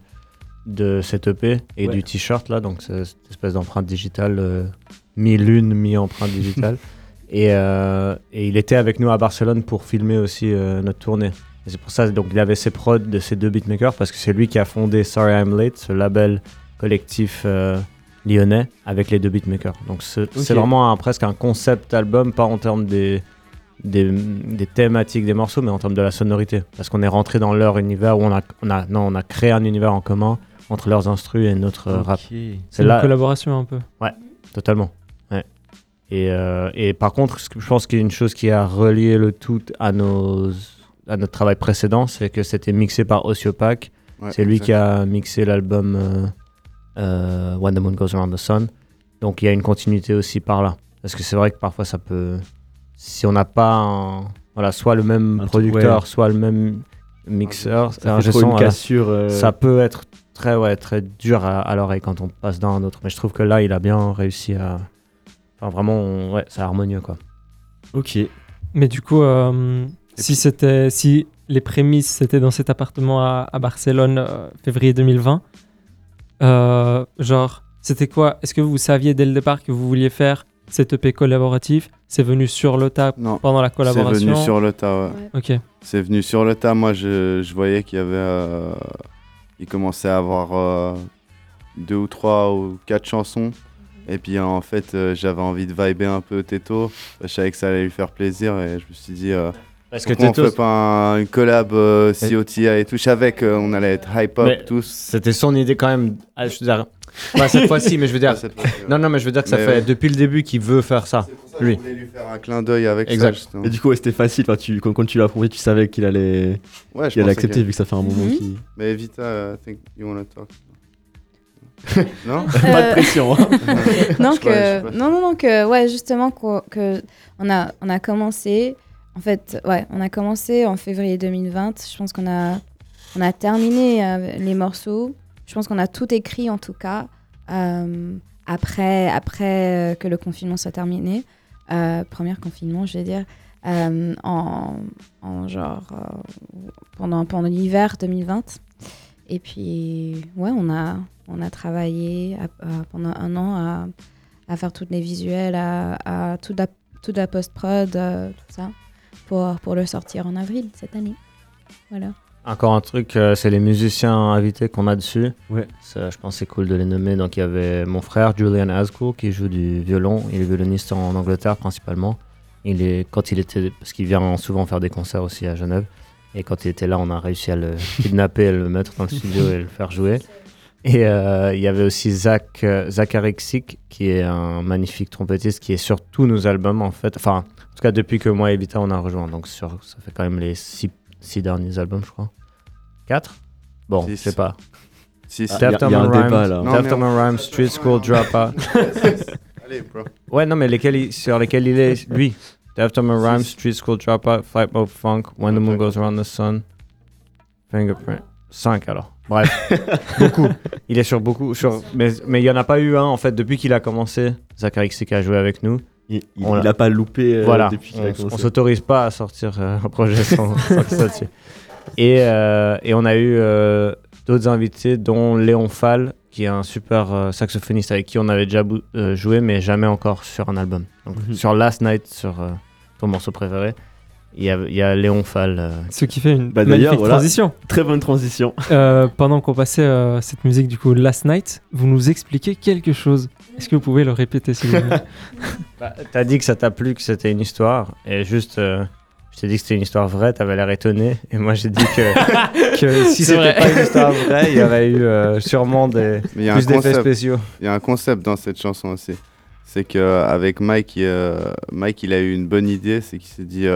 de cette EP et Ouais. du t-shirt là, donc c'est cette espèce d'empreinte digitale euh, mi-lune, mi-empreinte digitale. *laughs* et, euh, et il était avec nous à Barcelone pour filmer aussi euh, notre tournée. Et c'est pour ça donc il avait ses prods de ces deux beatmakers parce que c'est lui qui a fondé Sorry I'm Late, ce label collectif euh, lyonnais avec les deux beatmakers. Donc c'est vraiment un- presque un concept album, pas en termes des des, des thématiques des morceaux, mais en termes de la sonorité. Parce qu'on est rentré dans leur univers où on a, on a, non, on a créé un univers en commun entre leurs instrus et notre rap. C'est une collaboration un peu. Totalement. Ouais. Et, euh, et par contre, je pense qu'il y a une chose qui a relié le tout à, nos, à notre travail précédent, c'est que c'était mixé par Osiopac. Ouais, c'est lui exact. qui a mixé l'album euh, euh, When the Moon Goes Around the Sun. Donc il y a une continuité aussi par là. Parce que c'est vrai que parfois ça peut. Si on n'a pas un- voilà, soit le même Un truc, producteur, ouais. soit le même mixeur, Ça un une voilà, cassure. euh, ça peut être très, ouais, très dur à, à l'oreille quand on passe d'un à un autre. Mais je trouve que là, il a bien réussi à. Enfin, vraiment, on- ouais, c'est harmonieux quoi. Ok. Mais du coup, euh, si c'était, si les prémices c'était dans cet appartement à, à Barcelone, euh, février 2020, euh, genre, c'était quoi? Est-ce que vous saviez dès le départ que vous vouliez faire cet EP collaboratif C'est venu sur le tas Non, pendant la c'est collaboration venu sur le tas, ouais. Ok. C'est venu sur le tas. Moi, je, je voyais qu'il y avait. euh, il commençait à avoir euh, deux ou trois ou quatre chansons. Et puis, en fait, euh, j'avais envie de vibrer un peu Teto. Je savais que ça allait lui faire plaisir. Et je me suis dit. euh, Parce que on fait pas un- une collab euh, COTI et tout. Je savais qu'on allait être hype-up Mais tous. C'était son idée quand même. Ah, je veux dire, pas cette fois-ci, mais je veux dire. *laughs* Ouais. Non, non, mais je veux dire que ça Mais fait ouais. depuis le début qu'il veut faire ça. Lui. Je voulais lui faire un clin d'œil avec Exact. ça. justement. Et du coup, ouais, c'était facile. Enfin, tu, quand, quand tu l'as approuvé, tu savais qu'il allait, Ouais, allait accepter que- vu que ça fait un moment Mhm. qu'il. Mais Vita, uh, I think you wanna talk. *laughs* non Pas de pression. hein. *laughs* non, que, pas, pas. non, non, non, que, ouais, justement, qu'on- que, on, a, on a commencé, en fait, ouais, on a commencé en février 2020. Je pense qu'on a, on a terminé euh, les morceaux. Je pense qu'on a tout écrit, en tout cas, euh, après, après euh, que le confinement soit terminé. Euh, premier confinement, je vais dire. en, en genre pendant, pendant l'hiver 2020. Et puis, ouais, on a, on a travaillé pendant un an à, faire toutes les visuels, à, toute la, la post-prod, tout ça, pour, pour le sortir en avril cette année. Voilà. Encore un truc, euh, c'est les musiciens invités qu'on a dessus. Ouais. Ça, je pense que c'est cool de les nommer. Donc il y avait mon frère Julian Asco qui joue du violon. Il est violoniste en Angleterre principalement. Il est quand il était parce qu'il vient souvent faire des concerts aussi à Genève. Et quand il était là, on a réussi à le *laughs* kidnapper, à le mettre dans le studio et le faire jouer. Et euh, il y avait aussi Zach, euh, qui est un magnifique trompettiste qui est sur tous nos albums en fait. Enfin, en tout cas depuis que moi et Vita on a rejoint. Donc sur, ça fait quand même les six, six derniers albums, je crois. Quatre? Bon, Six. je sais pas. Si, si. Ah, y a- y a un débat, là. Non, on- Rhymes, Street School Dropout. *laughs* Allez, bro. Ouais, non, mais lesquels il- sur lesquels il est, lui. Death Rhymes, Street School Dropout, Fight Mode Funk, When the Moon Goes Around the Sun, Fingerprint. 5 alors. Bref, *laughs* beaucoup. Il est sur beaucoup. Sur... Mais mais il n'y en a pas eu un, en fait, depuis qu'il a commencé. Zachary Xick a joué avec nous. Il, il, On l'a- il a pas loupé euh, voilà, depuis qu'il on, a s- on commencé. s'autorise pas à sortir euh, un projet sans, *laughs* sans qu'il soit dessus. Et, euh, et on a eu euh, d'autres invités, dont Léon Fall, qui est un super saxophoniste avec qui on avait déjà joué, mais jamais encore sur un album. Donc, Mhm. Sur Last Night, sur ton morceau préféré, il y a, il y a Léon Fall. euh, Ce qui fait une Bah, magnifique voilà. transition. Très bonne transition. Euh, pendant qu'on passait euh, cette musique du coup Last Night, vous nous expliquez quelque chose. Est-ce que vous pouvez le répéter s'il vous plaît *laughs* Bah, t'as dit que ça t'a plu, que c'était une histoire, et juste, euh, je t'ai dit que c'était une histoire vraie, t'avais l'air étonné, et moi j'ai dit que, *laughs* que si C'est c'était vrai. pas une histoire vraie, il y aurait eu euh, *laughs* sûrement des, y a plus d'effets spéciaux. Il y a un concept dans cette chanson aussi. C'est qu'avec Mike, euh, Mike, il a eu une bonne idée. C'est qu'il s'est dit.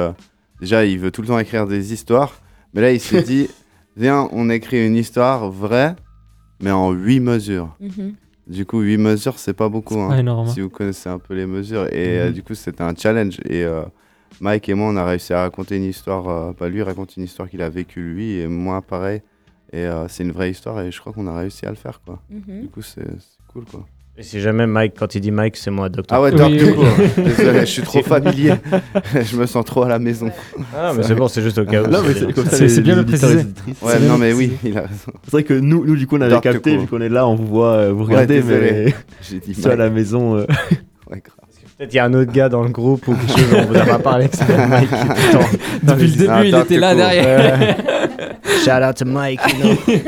Euh, déjà, il veut tout le temps écrire des histoires. Mais là, il s'est *laughs* dit Viens, on écrit une histoire vraie, mais en 8 mesures. Mhm. Du coup, 8 mesures, c'est pas beaucoup. hein, Pas énorme. hein. si vous connaissez un peu les mesures. Et euh, Mhm. du coup, c'était un challenge. Et euh, Mike et moi, on a réussi à raconter une histoire. euh, bah, lui raconte une histoire qu'il a vécue lui, et moi, pareil. Et euh, c'est une vraie histoire, et je crois qu'on a réussi à le faire. quoi. Mhm. Du coup, c'est c'est cool. quoi. Et si jamais Mike, quand il dit Mike, c'est moi, docteur. Ah ouais, Oui, Doc oui. *laughs* Désolé, je suis trop familier. *laughs* je me sens trop à la maison. Ah, mais c'est bon, c'est juste au cas où. Non, mais c'est bien. le préciser. Ouais, non, mais oui, il a raison. C'est vrai que nous, nous du coup, on avait Dark capté, vu qu'on est là, on vous voit, euh, vous regardez, mais J'ai dit *laughs* à Mike. la maison. euh. Peut-être il y a un autre gars dans le groupe ou quelque chose, on vous a pas parlé que c'est Mike qui *laughs* dans Depuis le début, Ah, il était là Ducour. derrière. *laughs* Shout out to Mike, you know. *laughs*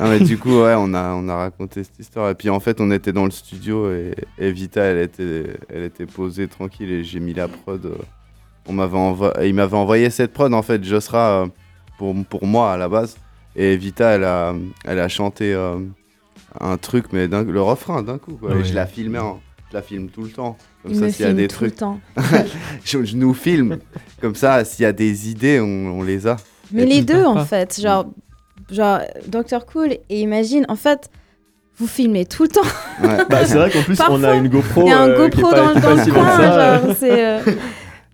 Ah, mais du coup, ouais, on a, on a raconté cette histoire. Et puis en fait, on était dans le studio et, et Vita, elle était, elle était posée tranquille et j'ai mis la prod. euh, On m'avait envo- il m'avait envoyé cette prod en fait, Josra, euh, pour, pour moi à la base. Et Vita, elle a, elle a chanté euh, un truc, mais le refrain d'un coup. Quoi. Et Ouais. je la filmais, en- la filme tout le temps. Comme Il ça, s'il y a des tout le trucs, temps. *laughs* je, je nous filme. Comme ça, s'il y a des idées, on, on les a. Mais Et les deux, en fait. Genre, genre Dr. Cool et Imagine, en fait, vous filmez tout le temps. Ouais. Bah, c'est vrai qu'en plus, on a Parfois, une GoPro. Il y a un euh, qui est GoPro pas- dans, dans le coin. genre, c'est. euh,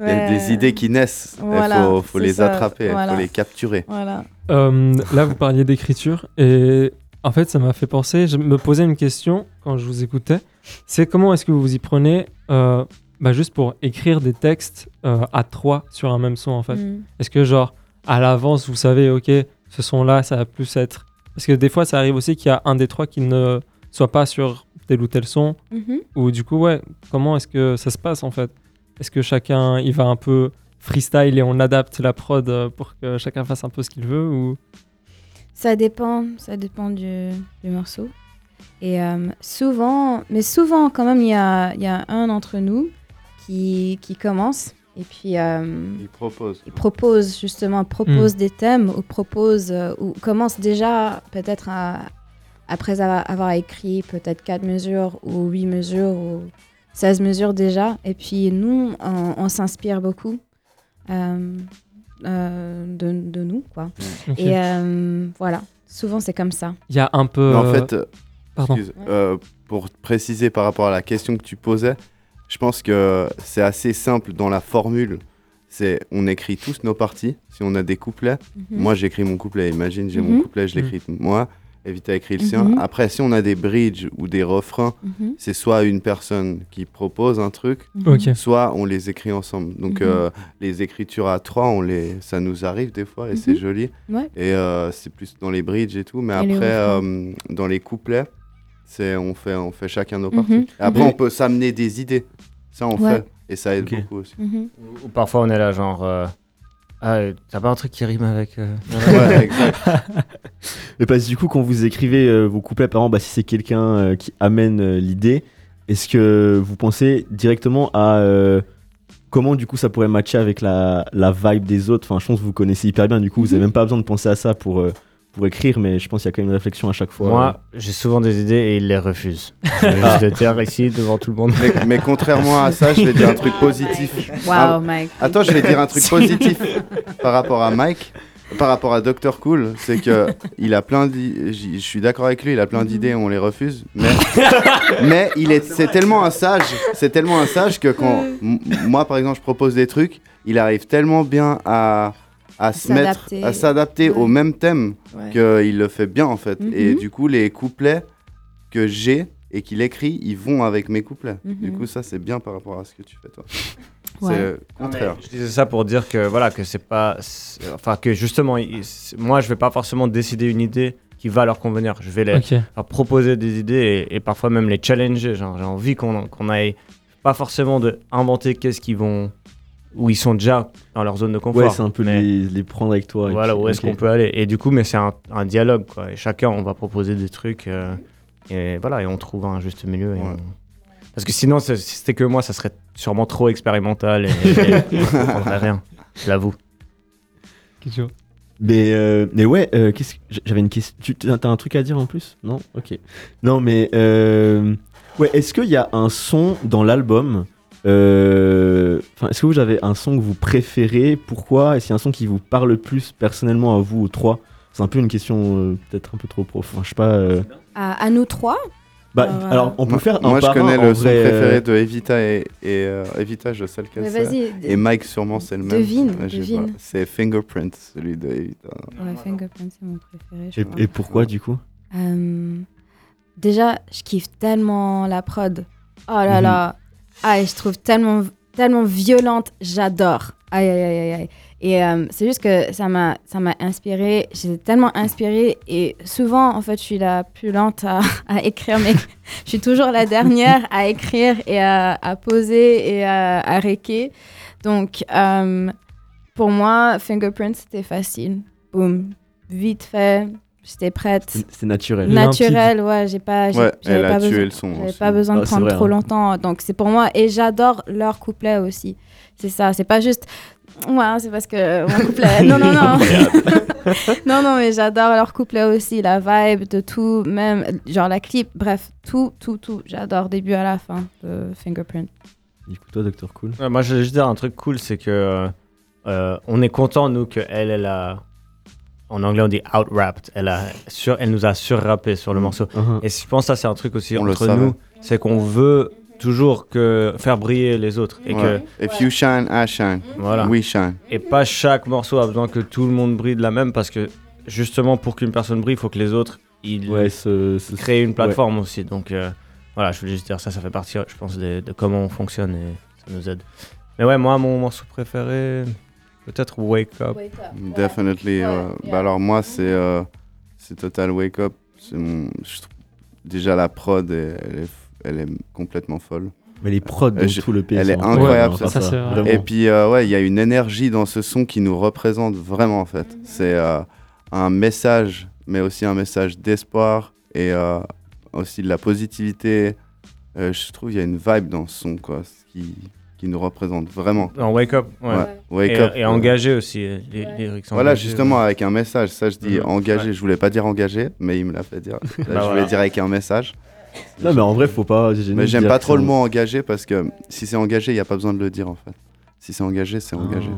Il y a ouais. des idées qui naissent. Il Voilà, faut, faut les ça, attraper, il voilà. faut les capturer. Voilà. Euh, là, vous parliez d'écriture et en fait, ça m'a fait penser. Je me posais une question quand je vous écoutais. C'est comment est-ce que vous vous y prenez euh, bah, juste pour écrire des textes euh, à trois sur un même son en fait? Mm. Est-ce que genre à l'avance vous savez ok ce son là ça va plus être parce que des fois ça arrive aussi qu'il y a un des trois qui ne soit pas sur tel ou tel son Mhm. Ou du coup, ouais, comment est-ce que ça se passe en fait? Est-ce que chacun, il va un peu freestyle et on adapte la prod euh, pour que chacun fasse un peu ce qu'il veut ou... Ça dépend, ça dépend du, du morceau. Et euh, souvent, mais souvent quand même, il y a, il y a un d'entre nous qui, qui commence et puis euh, Il propose. il propose justement, propose des thèmes ou propose euh, ou commence déjà peut-être à- après avoir, avoir écrit peut-être 4 mesures ou 8 mesures ou 16 mesures déjà. Et puis nous, on, on s'inspire beaucoup euh, de, de nous, quoi. Et euh, voilà, souvent c'est comme ça. Il y a un peu... Mais en fait, euh, Pardon. excuse, euh, pour préciser par rapport à la question que tu posais, je pense que c'est assez simple dans la formule. C'est on écrit tous nos parties. Si on a des couplets, Mhm. moi j'écris mon couplet. Imagine, j'ai Mhm. mon couplet, je l'écris moi. Evita écrit le sien. Mhm. Après, si on a des bridges ou des refrains, Mhm. c'est soit une personne qui propose un truc, Mhm. Soit on les écrit ensemble. Donc euh, les écritures à trois, on les, ça nous arrive des fois et c'est joli. Ouais. Et euh, c'est plus dans les bridges et tout. Mais Et après, euh, dans les couplets, c'est on fait, on fait chacun nos parties. Et après, on peut s'amener des idées. Ça, on Ouais. fait. Et ça aide beaucoup aussi. Ou parfois on est là, genre. Ah, t'as pas un truc qui rime avec. euh, *laughs* Ouais, exact. Mais parce que du coup, quand vous écrivez euh, vos couplets, par exemple, bah, si c'est quelqu'un euh, qui amène euh, l'idée, est-ce que vous pensez directement à comment du coup ça pourrait matcher avec la, la vibe des autres? Enfin, je pense que vous connaissez hyper bien, du coup, vous Mhm. avez même pas besoin de penser à ça pour, pour écrire, mais je pense qu'il y a quand même une réflexion à chaque fois. Moi, j'ai souvent des idées et il les refuse. *laughs* Je vais juste le dire ici devant tout le monde. mais, mais contrairement à ça, je vais dire un truc *laughs* positif. Wow, Ah, Mike. Attends, je vais dire un truc *laughs* positif par rapport à Mike, par rapport à Dr Cool, c'est que il a plein d'i- j'y- je suis d'accord avec lui, il a plein d'idées, on les refuse, mais mais il est c'est tellement un sage, c'est tellement un sage que quand moi par exemple je propose des trucs, il arrive tellement bien à à se mettre à s'adapter au même thème Ouais. qu'il le fait bien en fait et Mhm. du coup les couplets que j'ai et qu'il écrit, ils vont avec mes couplets. Du Mhm. coup ça c'est bien par rapport à ce que tu fais toi. Ouais. C'est contraire. Je disais ça pour dire que voilà que c'est pas, enfin que justement, moi je vais pas forcément décider une idée qui va leur convenir. Je vais les leur proposer des idées et, et parfois même les challenger. J'ai envie qu'on qu'on aille pas forcément de inventer qu'est-ce qu'ils vont, où ils sont déjà dans leur zone de confort. Ouais, c'est un peu mais les, les prendre avec toi. Voilà puis- où est-ce qu'on peut aller. Et du coup, mais c'est un, un dialogue quoi. Et chacun on va proposer des trucs euh, et voilà et on trouve un juste milieu. et Ouais. on- Parce que sinon, si c'était que moi, ça serait sûrement trop expérimental et, et, *laughs* et on rien. Je l'avoue. Chose. Mais, euh, mais ouais, euh, qu'est-ce que- j'avais une question. Tu as un truc à dire en plus? Non? Ok. Non, mais euh, ouais, est-ce qu'il y a un son dans l'album euh, Enfin, est-ce que vous avez un son que vous préférez? Pourquoi? Est-ce qu'il y a un son qui vous parle le plus personnellement à vous aux trois? C'est un peu une question euh, peut-être un peu trop profonde. Je sais pas. euh. À, à nous trois? Bah, Alors, euh, alors, on peut Moi- faire un Moi, je connais un, le son vrai, euh, préféré de Evita et, et euh, Evita, je sais lequel c'est. vas-y. Et Mike, sûrement, c'est le même. Devine, Ouais, je sais devine. pas. C'est Fingerprint, celui de Evita. Ouais, Fingerprint, c'est mon préféré. je Et, crois. et pourquoi du coup? Euh, déjà, je kiffe tellement la prod. Oh là Mhm. là. Ah, je trouve tellement, tellement violente. J'adore. Aïe, aïe, aïe, aïe. Et euh, c'est juste que ça m'a, ça m'a inspiré. J'étais tellement inspirée. Et souvent, en fait, je suis la plus lente à, *laughs* écrire, mais je suis toujours la dernière à écrire et à, à poser et à, à réquer. Donc, euh, pour moi, Fingerprint, c'était facile. Boum. Vite fait. J'étais prête. C'est c'est naturel. Na- Naturel, ouais, j'ai pas, Ouais, elle pas a tué besoin, le son. j'avais pas besoin de Ah, prendre vrai, trop hein. longtemps, donc c'est pour moi et j'adore leur couplet aussi. C'est ça, c'est pas juste, ouais, c'est parce que mon couplet, *laughs* non non non, *laughs* non non, mais j'adore leur couplet aussi, la vibe de tout, même genre la clip, bref, tout tout tout, j'adore début à la fin de Fingerprint. Du coup, toi, Docteur Cool. Ouais, moi, je vais juste dire un truc cool, c'est que euh, on est content nous que elle, elle a, en anglais on dit out-rapped. Elle a sur, elle nous a surrappé sur le morceau. Uh-huh. Et je pense que ça c'est un truc aussi On entre nous, c'est qu'on veut toujours que faire briller les autres et Ouais. If you shine, I shine. que voilà. We shine. Et pas chaque morceau a besoin que tout le monde brille de la même parce que justement pour qu'une personne brille, il faut que les autres ils Ouais, ce, ce- créent une plateforme aussi. Donc euh, voilà, je voulais juste dire ça, ça fait partie, je pense, de, de comment on fonctionne et ça nous aide. Mais ouais, moi, mon morceau préféré, peut-être Wake Up. Definitely. euh, bah alors moi, c'est euh, c'est Total Wake Up. C'est mon- déjà la prod, est- elle est, elle est complètement folle. Mais les prods dans Euh, je- tout le pays. elle est incroyable, ça, c'est vraiment. Et puis, euh, ouais, il y a une énergie dans ce son qui nous représente vraiment, en fait. C'est euh, un message, mais aussi un message d'espoir et euh, aussi de la positivité. Euh, je trouve qu'il y a une vibe dans ce son, quoi, ce qui, qui nous représente vraiment. En wake up, ouais. Ouais. Wake et, up. et ouais. engagé aussi. euh, Les, Voilà, engagés, justement, ouais. avec un message. Ça, je dis Mhm. engagé. Ouais. Je voulais pas dire engagé, mais il me l'a fait dire. *laughs* Là, je voilà. voulais dire avec un message. Non, mais en vrai, faut pas. Mais j'aime pas trop le mot engagé parce que si c'est engagé, il n'y a pas besoin de le dire en fait. Si c'est engagé, c'est un- engagé.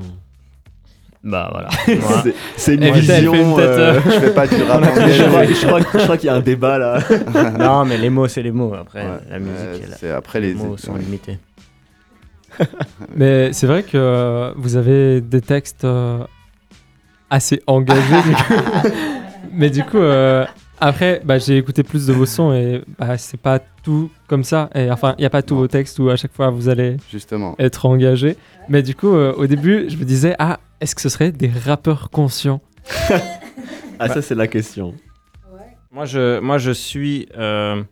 Bah voilà. *laughs* Ah. C'est- une vision. une tête, euh, euh, *laughs* Je fais pas du rap je crois, engagé. je crois- je crois qu'il y a un débat là. non, mais les mots, c'est les mots. Après, Ouais, la musique, euh, elle- c'est après les les mots sont limités. *laughs* Mais c'est vrai que euh, vous avez des textes euh, assez engagés. du coup. *laughs* Mais du coup, euh, après, bah, j'ai écouté plus de vos sons et bah, c'est pas tout comme ça. Et enfin, il n'y a pas tous vos textes où à chaque fois vous allez Justement. être engagé. Mais du coup, euh, au début, je me disais, ah, est-ce que ce serait des rappeurs conscients? *laughs* Ah, ça, c'est la question. Moi, je, moi, je suis euh,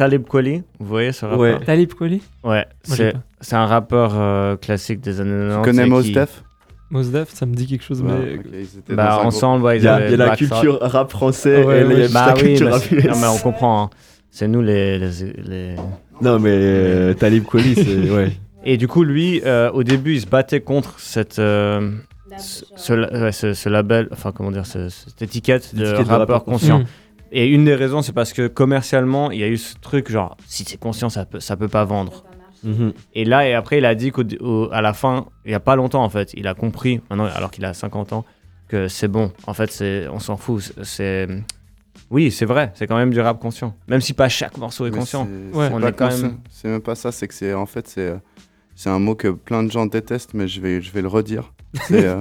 Talib Kweli. Vous voyez ce rappeur? Ouais. Talib Kweli? Ouais, c'est, un rappeur euh, classique des années 90. Tu connais Mos qui- Def Mos Def, ça me dit quelque chose, Ouais, mais ils Bah, ensemble, ouais, ils Il y a, avaient il y a la culture rap français Ouais, et juste Bah la oui, culture rap c'est- US. non, mais on comprend. hein. C'est nous les. les, les- Non, mais euh, Talib Kweli, c'est. *laughs* Ouais. Et du coup, lui, euh, au début, il se battait contre cette, euh, ce, ce la- ouais, ce- ce label, enfin, comment dire, ce- cette étiquette de L'étiquette de rappeur rappeur conscient. Mm. Et une des raisons, c'est parce que commercialement, il y a eu ce truc genre, si c'est conscient, ça peut, ça peut pas vendre. Mhm. Et là, et après, il a dit qu'à la fin, il y a pas longtemps, en fait, il a compris, maintenant, alors qu'il a 50 ans, que c'est bon. En fait, c'est, on s'en fout. c'est-. Oui, c'est vrai, c'est quand même du rap conscient. Même si pas chaque morceau est Mais conscient. c'est- Ouais. même- C'est même pas ça, c'est que c'est en fait c'est c'est un mot que plein de gens détestent, mais je vais je vais le redire. C'est, *laughs* euh,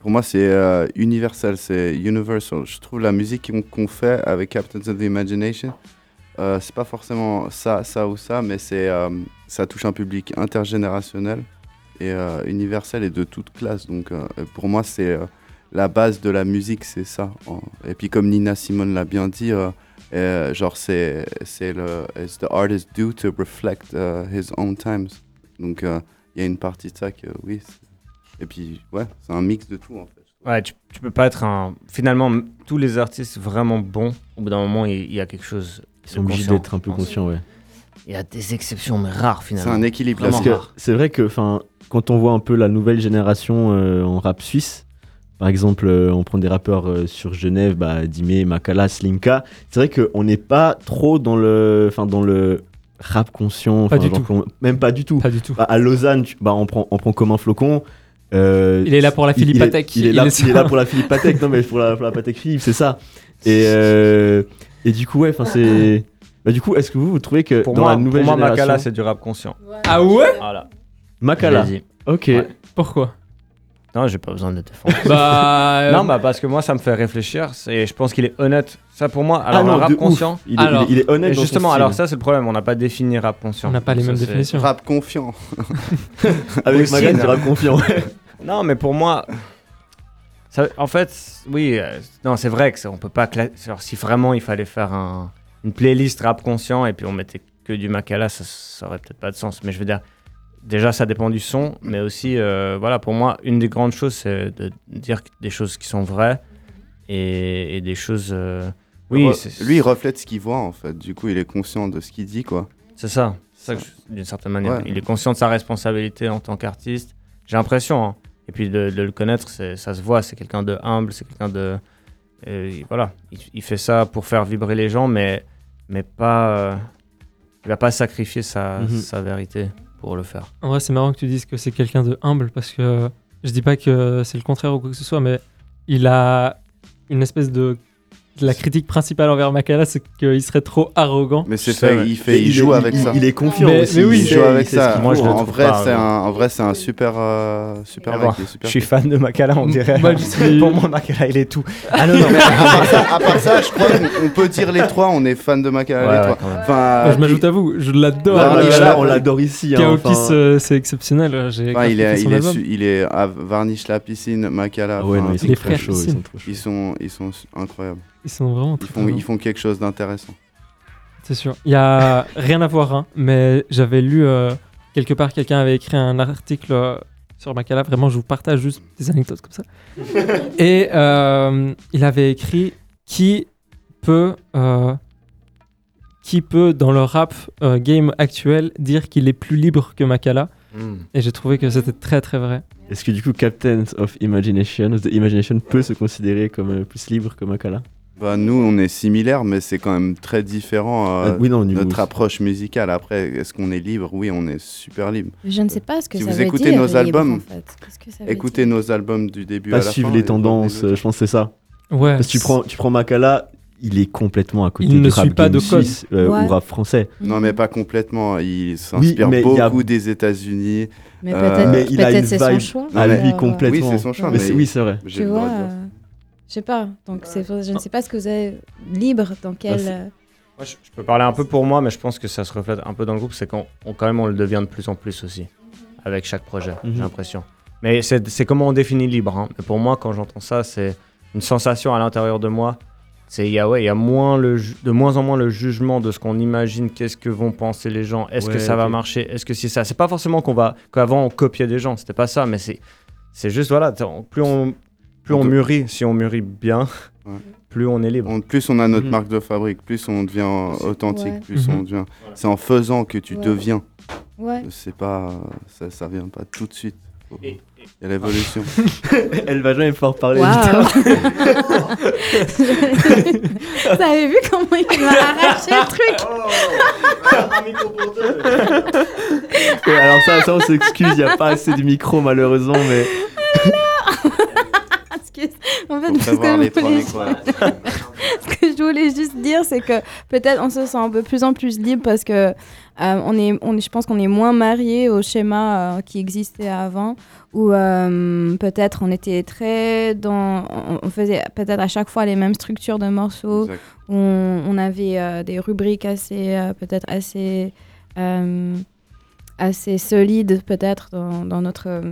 pour moi, c'est euh, universel, c'est universal. Je trouve la musique qu'on fait avec Captains of the Imagination, euh, c'est pas forcément ça, ça ou ça, mais c'est euh, ça touche un public intergénérationnel et euh, universel et de toute classe. Donc pour moi, c'est la base de la musique, c'est ça. Et puis comme Nina Simone l'a bien dit. genre c'est c'est le it's the artist due to reflect his own times donc il y a une partie de ça que oui et puis ouais c'est un mix de tout en fait Ouais, tu, tu peux pas être un. Finalement, tous les artistes vraiment bons, au bout d'un moment, il il y, a quelque chose. Ils sont obligés d'être un peu conscients, ouais. Il y a des exceptions, mais rares c'est finalement. un équilibre Vraiment Parce que rare. c'est vrai que enfin, quand on voit un peu la nouvelle génération euh, en rap suisse, par exemple, euh, on prend des rappeurs euh, sur Genève, bah, Dime, Makala, Slinka, c'est vrai qu'on n'est pas trop dans le, enfin, dans le rap conscient. Pas du qu'on- Même pas du tout. Pas du tout. Bah, à Lausanne, tu- bah, on, prend, on prend comme un flocon. Euh, Il est là pour la il- il Philippe est- Patek. Il, est Il là, est il est là ça. pour la Philippe *laughs* Patek. non, mais pour la, pour la Patek Philippe, c'est ça. Et, euh, et du coup, ouais, enfin, c'est. Bah, du coup, est-ce que vous, vous trouvez que Pour dans moi, la nouvelle pour moi génération. Makala, c'est du rap conscient. Ah ouais? Voilà. Makala. Ok. Ouais. Pourquoi? Non, j'ai pas besoin de défendre. *laughs* Bah. euh, non, bah parce que moi, ça me fait réfléchir. C'est, je pense qu'il est honnête. Ça, pour moi, alors Ah non, le rap conscient. Il est, Alors, il est- il est honnête. Et justement, style. alors ça, c'est le problème. On n'a pas défini rap conscient. On n'a pas les Ça, mêmes c'est- définitions. rap confiant *laughs* Avec aussi, Magan, non. tu rap confiant. ouais. Non, mais pour moi, ça- en fait, oui, euh, non, c'est vrai que ça, on peut pas. cla- genre, si vraiment il fallait faire un- une playlist rap conscient et puis on mettait que du Makala, ça, ça aurait peut-être pas de sens. Mais je veux dire, déjà, ça dépend du son, mais aussi, euh, voilà, pour moi, une des grandes choses, c'est de dire des choses qui sont vraies et, et des choses. euh, oui, Re- c'est- lui il reflète ce qu'il voit en fait du coup il est conscient de ce qu'il dit quoi C'est ça, c'est ça que je- d'une certaine manière. Ouais. Il est conscient de sa responsabilité en tant qu'artiste. J'ai l'impression. hein. Et puis de, de le connaître, ça se voit. C'est quelqu'un de humble, c'est quelqu'un de. et voilà, il, il fait ça pour faire vibrer les gens, mais, mais pas. euh, il va pas sacrifier sa, Mhm. sa vérité pour le faire. En vrai, c'est marrant que tu dises que c'est quelqu'un de humble parce que je dis pas que c'est le contraire ou quoi que ce soit, mais il a une espèce de. La critique principale envers Makala, c'est qu'il serait trop arrogant. mais c'est fait il fait il, joue avec il- ça Il est confiant Mais- aussi. mais oui, il joue avec ça Moi, je en vrai pas, c'est un en vrai c'est un super euh, super Ah mec bon, super Je suis fan de Makala, on dirait. Moi, je suis- pour moi, Makala, il est tout. Ah non, non, Mais à part ça, à part ça, je crois qu'on on peut dire les trois, on est fan de Makala Ouais, les ouais, trois. quand même. Enfin, je m'ajoute à vous, je l'adore. On l'adore ici. hein, euh, c'est exceptionnel. Il est, à Varnish la piscine, Makala. Ouais, ils sont frères chauds. Ils sont incroyables. Ils sont vraiment Ils font, bons. ils font quelque chose d'intéressant. c'est sûr. Il y a *laughs* rien à voir, hein, mais j'avais lu euh, quelque part, quelqu'un avait écrit un article euh, sur Makala. Vraiment, je vous partage juste des anecdotes comme ça. *laughs* Et euh, il avait écrit qui peut, euh, qui peut dans le rap euh, game actuel dire qu'il est plus libre que Makala? Hmm. Et j'ai trouvé que c'était très très vrai. Est-ce que du coup, Captains of Imagination, of the Imagination peut se considérer comme euh, plus libre que Makala? Bah, nous, on est similaires, mais c'est quand même très différent euh, Ah, Oui, non, notre approche musicale. Après, est-ce qu'on est libre? Oui, on est super libre. Je ne sais pas ce que Si ça vous veut écoutez dire, nos libre, albums, en fait. Qu'est-ce que ça veut Écoutez dire? nos albums du début Pas à la suivre fin, les tendances, euh, je pense que c'est ça. Ouais. Parce que tu prends, tu prends Makala, il est complètement à côté Il du ne rap suit pas de suisse euh, Ouais. ou rap français. Non, mais pas complètement. Il s'inspire il a- beaucoup des États-Unis. Mais Euh, peut-être il a peut-être une c'est son choix. à lui euh, complètement. Oui, c'est son choix, mais- oui, c'est vrai. Tu vois, euh, je sais pas. Donc c'est je ne sais pas ce que vous avez libre dans quel. c'est- euh, Moi, je, je peux parler un peu pour moi, mais je pense que ça se reflète un peu dans le groupe. C'est qu'on on- quand même on le devient de plus en plus aussi avec chaque projet. Mhm. J'ai l'impression. Mais c'est c'est comment on définit libre. hein. Mais pour moi, quand j'entends ça, c'est une sensation à l'intérieur de moi. C'est il y a ouais, il y a moins le ju- de moins en moins le jugement de ce qu'on imagine. Qu'est-ce que vont penser les gens Est-ce que ça va marcher Est-ce que c'est ça C'est pas forcément qu'on va qu'avant on copiait des gens. C'était pas ça, mais c'est c'est juste voilà. Plus on plus on mûrit, si on mûrit bien, Ouais. plus on est libre. Plus on a notre Mhm. marque de fabrique, plus on devient authentique, Ouais. plus Mhm. on devient. C'est en faisant que tu Ouais. deviens. Ouais. C'est pas, ça, ça vient pas tout de suite. Il y a l'évolution. *laughs* Elle va jamais pouvoir parler. Waouh *laughs* Vous avez vu comment il m'a arraché le truc? Ouais, *laughs* Alors ça, ça on s'excuse, il n'y a pas assez de micro malheureusement, mais En fait, parce que les voulais- *laughs* ce que je voulais juste dire, c'est que peut-être on se sent un peu plus en plus libre parce que euh, on est, on est, je pense qu'on est moins marié au schéma euh, qui existait avant, où euh, peut-être on était très dans, on, on faisait peut-être à chaque fois les mêmes structures de morceaux, on, on avait des rubriques assez, peut-être assez, assez solides peut-être dans, dans notre,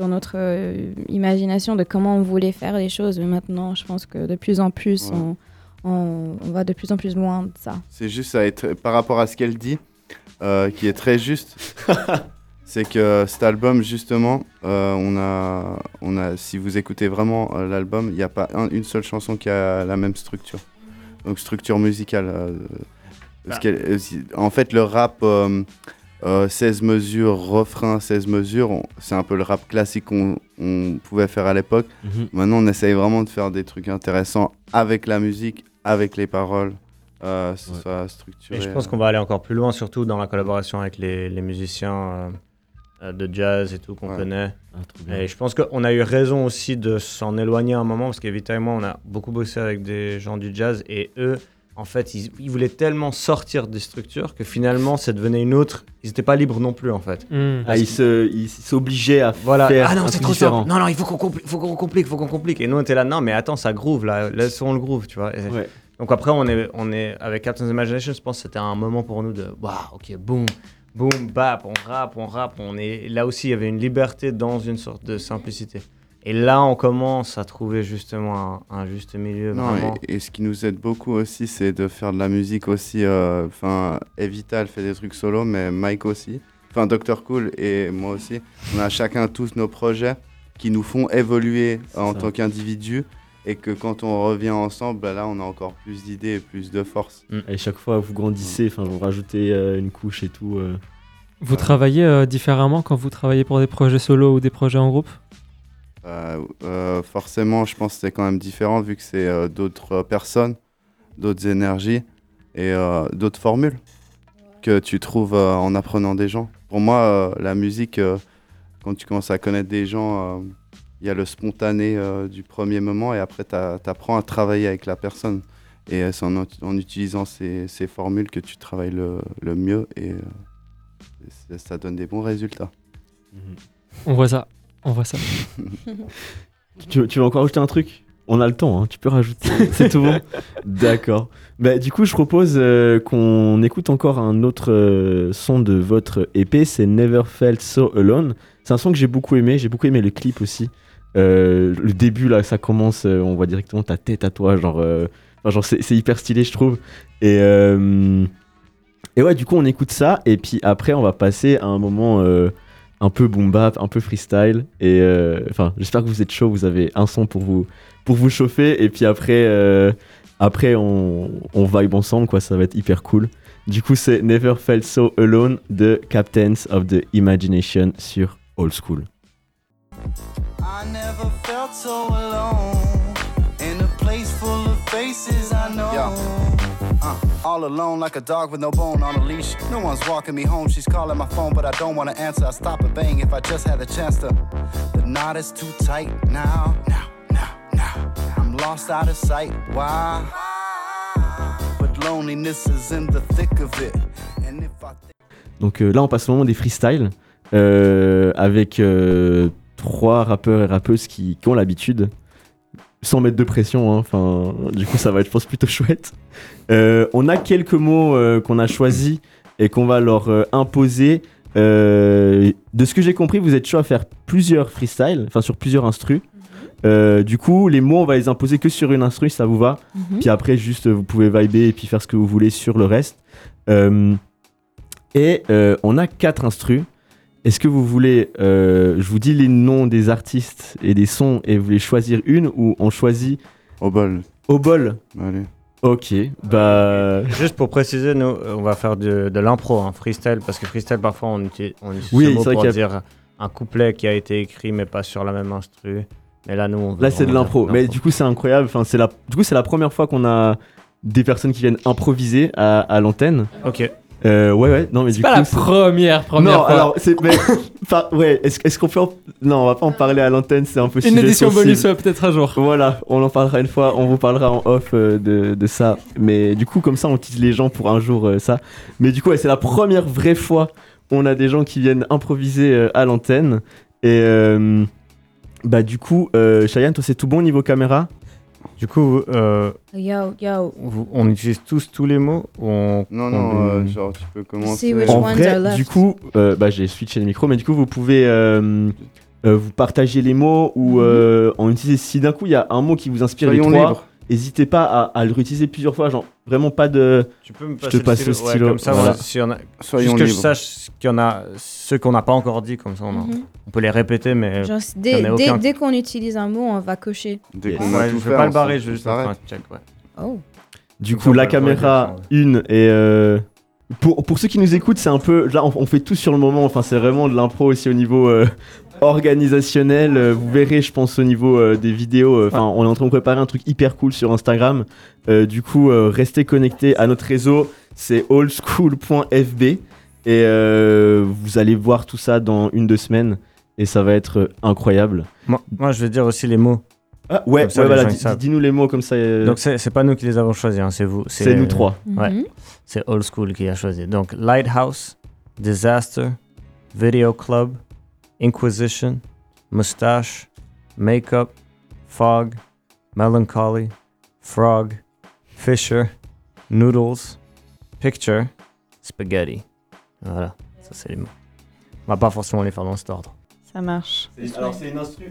dans notre euh, imagination de comment on voulait faire les choses. Mais maintenant, je pense que de plus en plus, Ouais. on, on, on va de plus en plus loin de ça. C'est juste ça, être, par rapport à ce qu'elle dit, euh, qui est très juste. *laughs* c'est que cet album, justement, euh, on a, on a, si vous écoutez vraiment euh, l'album, il n'y a pas un- une seule chanson qui a la même structure. Donc structure musicale. euh, parce si- en fait, le rap euh, euh, 16 mesures, refrain 16 mesures, c'est un peu le rap classique qu'on on pouvait faire à l'époque. Maintenant, on essaye vraiment de faire des trucs intéressants avec la musique, avec les paroles. Euh, Ouais. soit structuré. Et je pense qu'on va aller encore plus loin, surtout dans la collaboration avec les, les musiciens euh, euh, de jazz et tout qu'on Ouais. connaît. Ah. Et je pense qu'on a eu raison aussi de s'en éloigner un moment, parce qu'Evita et moi, on a beaucoup bossé avec des gens du jazz, et eux, en fait, ils, ils voulaient tellement sortir des structures que finalement, ça devenait une autre. Ils n'étaient pas libres non plus, en fait. Hmm. Ah, il se- il s'obligeait à Voilà. faire ah non, c'est trop différent. simple. Non, non, il faut qu'on compli- faut qu'on complique, faut qu'on complique. Et nous, on était là, non, mais attends, ça groove, là. Laissons le groove, tu vois. Et- Ouais. Donc après, on est, on est avec Captain's Imagination, je pense que c'était un moment pour nous de, waouh, ok, boum, boum, bap, on rappe, on rappe, on est là aussi, il y avait une liberté dans une sorte de simplicité. Et là, on commence à trouver justement un, un juste milieu. Non, vraiment. et, et ce qui nous aide beaucoup aussi, c'est de faire de la musique aussi. euh, Enfin, Evita, elle fait des trucs solo, mais Mike aussi. Enfin, Dr. Cool et moi aussi. On a chacun tous nos projets qui nous font évoluer en ça. tant qu'individus. Et que quand on revient ensemble, bah là, on a encore plus d'idées et plus de force. Et chaque fois vous grandissez, enfin vous rajoutez euh, une couche et tout. euh. Vous travaillez euh, différemment quand vous travaillez pour des projets solo ou des projets en groupe? Euh, euh, forcément, je pense que c'est quand même différent vu que c'est euh, d'autres personnes, d'autres énergies et d'autres formules que tu trouves en apprenant des gens. Pour moi, la musique, quand tu commences à connaître des gens, il y a le spontané du premier moment et après, tu apprends à travailler avec la personne. Et c'est en, utilisant ces, formules que tu travailles le, mieux et, ça donne des bons résultats. On voit ça. On voit ça. *laughs* Tu, tu veux encore rajouter un truc? On a le temps, hein, tu peux rajouter. *laughs* C'est tout bon D'accord. Bah, du coup, je propose euh, qu'on écoute encore un autre euh, son de votre EP, c'est Never Felt So Alone. C'est un son que j'ai beaucoup aimé, j'ai beaucoup aimé le clip aussi. Euh, le début, là, ça commence, on voit directement ta tête à toi, genre, enfin, genre c'est hyper stylé, je trouve. Et, et ouais, du coup, on écoute ça. Et puis après, on va passer à un moment un peu boom bap, un peu freestyle. Et euh, enfin, j'espère que vous êtes chaud. Vous avez un son pour vous, pour vous chauffer. Et puis après, euh, après on, on vibe ensemble, quoi. Ça va être hyper cool. Du coup, c'est Never Felt So Alone de Captains of the Imagination sur Old School. I never felt so alone all alone like a dog with no bone on a leash. No one's walking me home. She's calling my phone, but I don't wanna answer. I stop and bang if I just had the chance to. The knot is too tight now. Now, now, now. I'm lost out of sight. Why? But loneliness is in the thick of it. And if I Donc euh, là, on passe au moment des freestyles euh, avec euh, trois rappeurs et rappeuses qui, qui ont l'habitude, sans mettre de pression. hein. Enfin, du coup, ça va être, je pense, plutôt *laughs* chouette. Euh, on a quelques mots euh, qu'on a choisis et qu'on va leur euh, imposer. Euh, de ce que j'ai compris, vous êtes chaud à faire plusieurs freestyles, enfin sur plusieurs instrus. Euh, du coup, les mots, on va les imposer que sur une instru, ça vous va. Mhm. Puis après, juste, vous pouvez vibrer et puis faire ce que vous voulez sur le reste. Euh, et euh, on a quatre instrus. Est-ce que vous voulez, euh, je vous dis les noms des artistes et des sons et vous voulez choisir une ou on choisit Au bol. au bol? Allez. Ok, bah Juste pour préciser, nous, euh, on va faire de, de l'impro, hein, freestyle, parce que freestyle, parfois, on utilise, on utilise Oui, ce mot pour a- dire un couplet qui a été écrit, mais pas sur la même instru. Mais là, nous, on là c'est de l'impro. Mais du coup c'est incroyable. Enfin c'est la, du coup c'est la première fois qu'on a des personnes qui viennent improviser à, à l'antenne. Ok. Euh, ouais ouais. Non mais du pas coup. la première, première non fois. alors c'est mais *laughs* ouais. Est-ce est-ce qu'on peut en- non on va pas en parler à l'antenne c'est un peu Une sujet édition sensible. bonus peut-être un jour. Voilà, on en parlera une fois, on vous parlera en off euh, de, de ça. Mais du coup, comme ça, on utilise les gens pour un jour euh, ça. Mais du coup, ouais, c'est la première vraie fois où on a des gens qui viennent improviser euh, à l'antenne. Et euh, bah du coup, euh, Cheyenne, toi, c'est tout bon niveau caméra? Du coup, euh, Yo, yo. vous- on utilise tous tous les mots ou on, Non, on- non, euh, genre, tu peux commencer. En vrai, du coup, euh, bah, j'ai switché le micro, mais du coup, vous pouvez euh, euh, vous partager les mots ou Mhm. euh, en utiliser. Si d'un coup, il y a un mot qui vous inspire les Soyons trois, libres. N'hésitez pas à, à le réutiliser plusieurs fois. Genre, vraiment pas de. Tu peux me Je passer te passe le Ouais, stylo, comme ça, voilà. voilà, si on a, Soyons juste que je sache qu'il y en a ceux qu'on n'a pas encore dit, comme ça, on, Mhm. on peut les répéter, mais Genre, dès, qu'on utilise un mot, on va cocher. Dès Yes. qu'on Ouais, je fait, vais pas le barrer, je vais juste faire un check, ouais. Oh. Du coup, la caméra, une, et euh, pour, pour ceux qui nous écoutent, c'est un peu. Là, on, on fait tout sur le moment. Enfin, c'est vraiment de l'impro aussi au niveau euh, organisationnel. Euh, Vous verrez, je pense, au niveau euh, des vidéos. euh, Enfin, on est en train de préparer un truc hyper cool sur Instagram. Euh, du coup, euh, restez connectés à notre réseau. C'est oldschool.fb. Et euh, vous allez voir tout ça dans une, deux semaines. Et ça va être incroyable. Moi, moi, je vais dire aussi les mots. Ah, ouais, ça, ouais, voilà, dis-nous les mots comme ça. euh, Donc, c'est c'est pas nous qui les avons choisis, hein, c'est vous. c'est nous trois. Ouais. Mhm. C'est Old School qui a choisi. Donc, Lighthouse, Disaster, Video Club, Inquisition, Mustache, Makeup, Fog, Melancholy, Frog, Fisher, Noodles, Picture, Spaghetti. Voilà, ça c'est les mots. On va pas forcément les faire dans cet ordre. Ça marche. Alors, c'est une instru.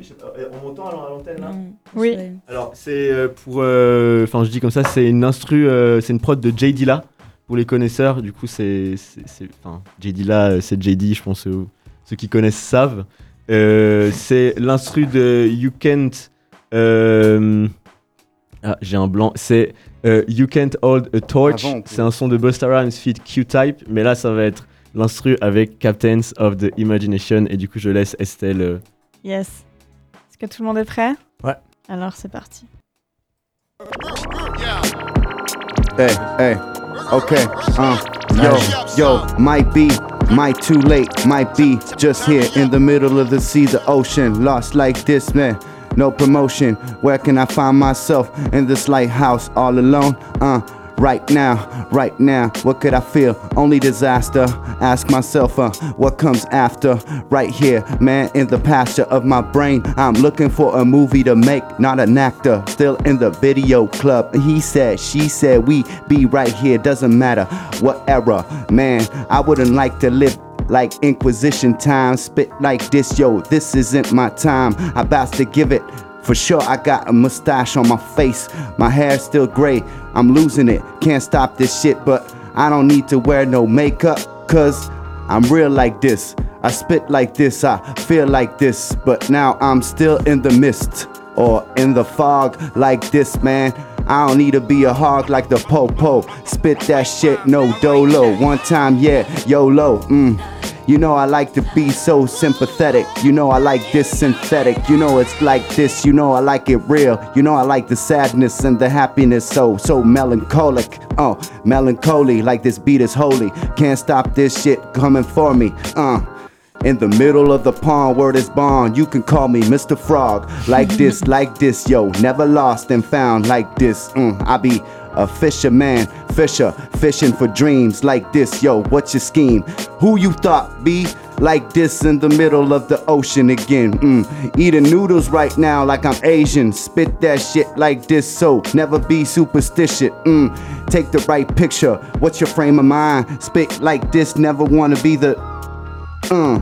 On m'entend à l'antenne là Mm. Oui. Alors c'est euh, pour, euh, enfin je dis comme ça, c'est une instru, euh, c'est une prod de J Dilla pour les connaisseurs. Du coup c'est, enfin J Dilla, c'est JD, je pense euh, ceux qui connaissent savent. Euh, c'est l'instru de You Can't, euh, ah j'ai un blanc, c'est euh, You Can't Hold a Torch. Avant, c'est un son de Busta Rhymes feat Q-Type, mais là ça va être l'instru avec Captains of the Imagination et du coup je laisse Estelle. Yes. Est-ce que tout le monde est prêt? Ouais. Alors c'est parti. Hey, hey, okay, uh, yo, yo, might be, might too late, might be just here in the middle of the sea, the ocean, lost like this, man. No promotion, where can I find myself in this lighthouse all alone? Uh, right now, right now, what could I feel? Only disaster. Ask myself, uh, what comes after? Right here, man, in the pasture of my brain. I'm looking for a movie to make, not an actor. Still in the video club. He said, she said, we be right here. Doesn't matter what era, man. I wouldn't like to live like Inquisition time. Spit like this, yo, this isn't my time. I'm about to give it. For sure, I got a mustache on my face. My hair's still gray. I'm losing it. Can't stop this shit, but I don't need to wear no makeup, cause I'm real like this. I spit like this, I feel like this, but now I'm still in the mist or in the fog like this, man. I don't need to be a hog like the po-po. Spit that shit, no dolo. One time, yeah, YOLO. Mm. You know I like to be so sympathetic. You know I like this synthetic. You know it's like this. You know I like it real. You know I like the sadness and the happiness. So so melancholic. Oh, melancholy like this beat is holy. Can't stop this shit coming for me. Uh. In the middle of the pond, word is bond. You can call me Mr. Frog. Like this, like this, yo. Never lost and found like this. Mm, I be a fisherman, fisher, fishing for dreams like this, yo. What's your scheme? Who you thought be like this in the middle of the ocean again? Mm, eating noodles right now like I'm Asian. Spit that shit like this, so never be superstitious. Mm, take the right picture. What's your frame of mind? Spit like this, never wanna be the uh,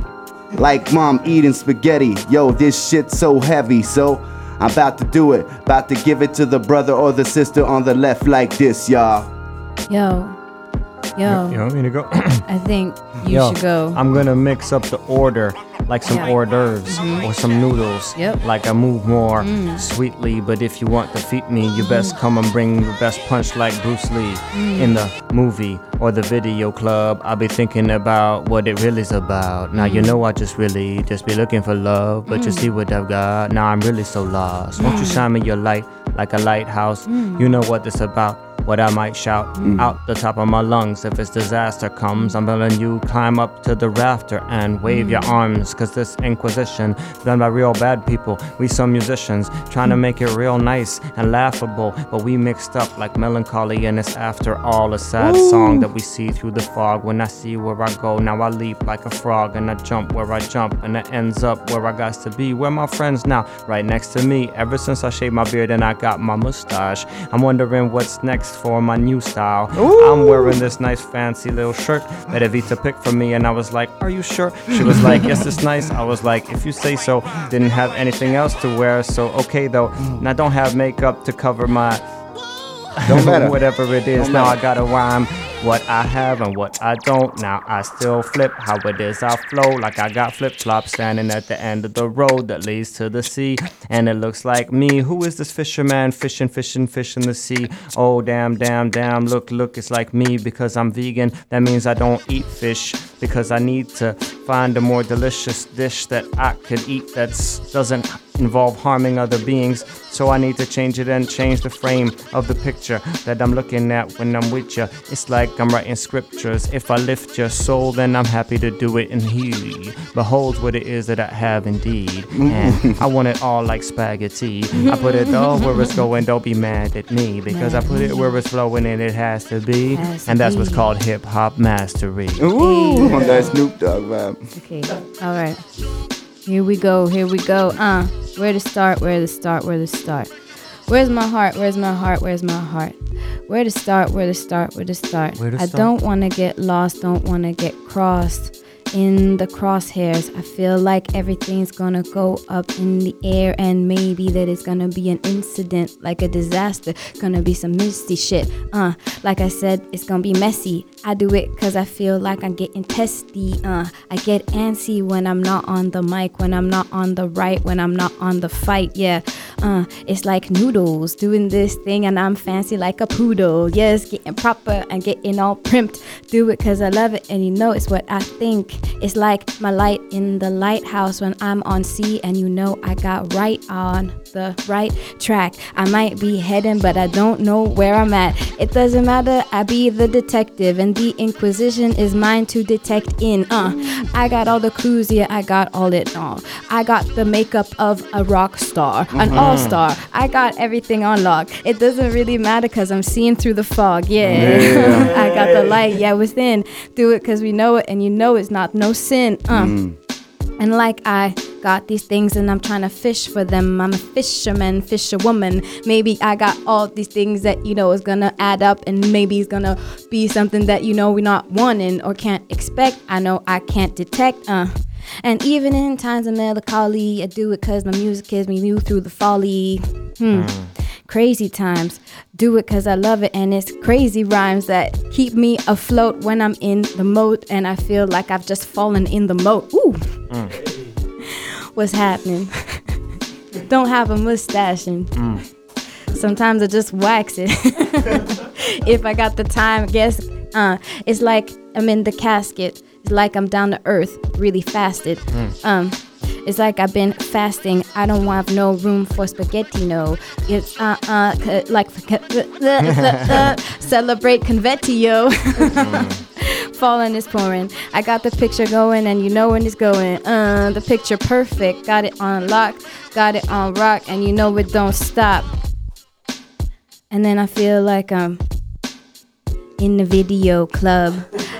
like mom eating spaghetti. Yo, this shit's so heavy, so I'm about to do it. About to give it to the brother or the sister on the left like this, y'all. Yo, yo. You want me to go? *clears throat* I think you Yo, should go. I'm gonna mix up the order like some Yeah. hors d'oeuvres Mhm. or some noodles. Yep. Like I move more Mm. sweetly, but if you want to feed me, you best come and bring the best punch like Bruce Lee Mm. in the movie or the video club. I'll be thinking about what it really's about. Now you Mm. know I just really just be looking for love, but you Mm. see what I've got. Now I'm really so lost. Won't you Mm. shine me your light like a lighthouse? Mm. You know what this about. What I might shout Mm. out the top of my lungs if it's disaster comes. I'm telling you, climb up to the rafter and wave your Mm. arms. Cause this inquisition done by real bad people. We some musicians trying to Mm. make it real nice and laughable. But we mixed up like melancholy and it's after all a sad Ooh. song that we see through the fog. When I see where I go, now I leap like a frog and I jump where I jump and it ends up where I got to be. Where my friends now, right next to me. Ever since I shaved my beard and I got my mustache, I'm wondering what's next for my new style. I'm wearing this nice fancy little shirt that Evita picked for me and I was like, Are you sure? She was like, Yes, it's nice. I was like, If you say so. Didn't have anything else to wear, so okay though. Mm. And I don't have makeup to cover my Don't matter. whatever it is. Now. I gotta rhyme what I have and what I don't. Now I still flip how it is. I flow like I got flip flops standing at the end of the road that leads to the sea. And it looks like me. Who is this fisherman fishing, fishing, fishing the sea? Oh, damn, damn, damn. Look, look, it's like me because I'm vegan. That means I don't eat fish because I need to find a more delicious dish that I could eat that doesn't involve harming other beings. So I need to change it and change the frame of the picture that I'm looking at when I'm with you. It's like I'm writing scriptures. If I lift your soul, then I'm happy to do it and heal you. Behold what it is that I have indeed. And *laughs* I want it all like spaghetti. I put it all where it's going, don't be mad at me. Because I put it where it's flowing and it has to be. Has And that's what's called hip hop mastery. Ooh, on that Snoop Dogg vibe. Okay. All right. Here we go. Here we go. Uh, where to start? Where to start? Where to start? Where's my heart? Where's my heart? Where's my heart? Where to start? Where to start? Where to start? Where to I start? don't want to get lost. Don't want to get crossed in the crosshairs. I feel like everything's gonna go up in the air, and maybe that it's gonna be an incident, like a disaster. Gonna be some misty shit. Uh, like I said, it's gonna be messy. I do it cause I feel like I'm getting testy. Uh, I get antsy when I'm not on the mic, when I'm not on the right, when I'm not on the fight. Yeah, uh, it's like noodles doing this thing, and I'm fancy like a poodle. Yes, getting proper and getting all primped. Do it cause I love it, and you know it's what I think. It's like my light in the lighthouse when I'm on sea, and you know I got right on the right track. I might be heading, but I don't know where I'm at. It doesn't matter, I be the detective, and the inquisition is mine to detect in. Uh, I got all the clues, yeah, I got all it all. I got the makeup of a rock star, an Mhm. all star. I got everything on lock. It doesn't really matter because I'm seeing through the fog, yeah. Yeah. *laughs* I got the light, yeah, within. Do it because we know it, and you know it's not no sin. Uh. Mm. And like I got these things and I'm trying to fish for them. I'm a fisherman, fisherwoman. Maybe I got all these things that you know is gonna add up and maybe it's gonna be something that you know we're not wanting or can't expect. I know I can't detect. Uh. And even in times of melancholy, I do it cause my music is me move through the folly. Hmm. crazy times. Do it cause I love it, and it's crazy rhymes that keep me afloat when I'm in the moat, and I feel like I've just fallen in the moat. Ooh, what's happening? *laughs* Don't have a mustache, and sometimes I just wax it. *laughs* if I got the time, I guess uh, it's like I'm in the casket. It's like I'm down to earth, really fasted. Um, it's like I've been fasting. I don't want no room for spaghetti. No, it's uh uh c- like *laughs* celebrate convettio. *laughs* Falling is pouring. I got the picture going, and you know when it's going. Uh, the picture perfect. Got it on lock. Got it on rock, and you know it don't stop. And then I feel like I'm in the video club,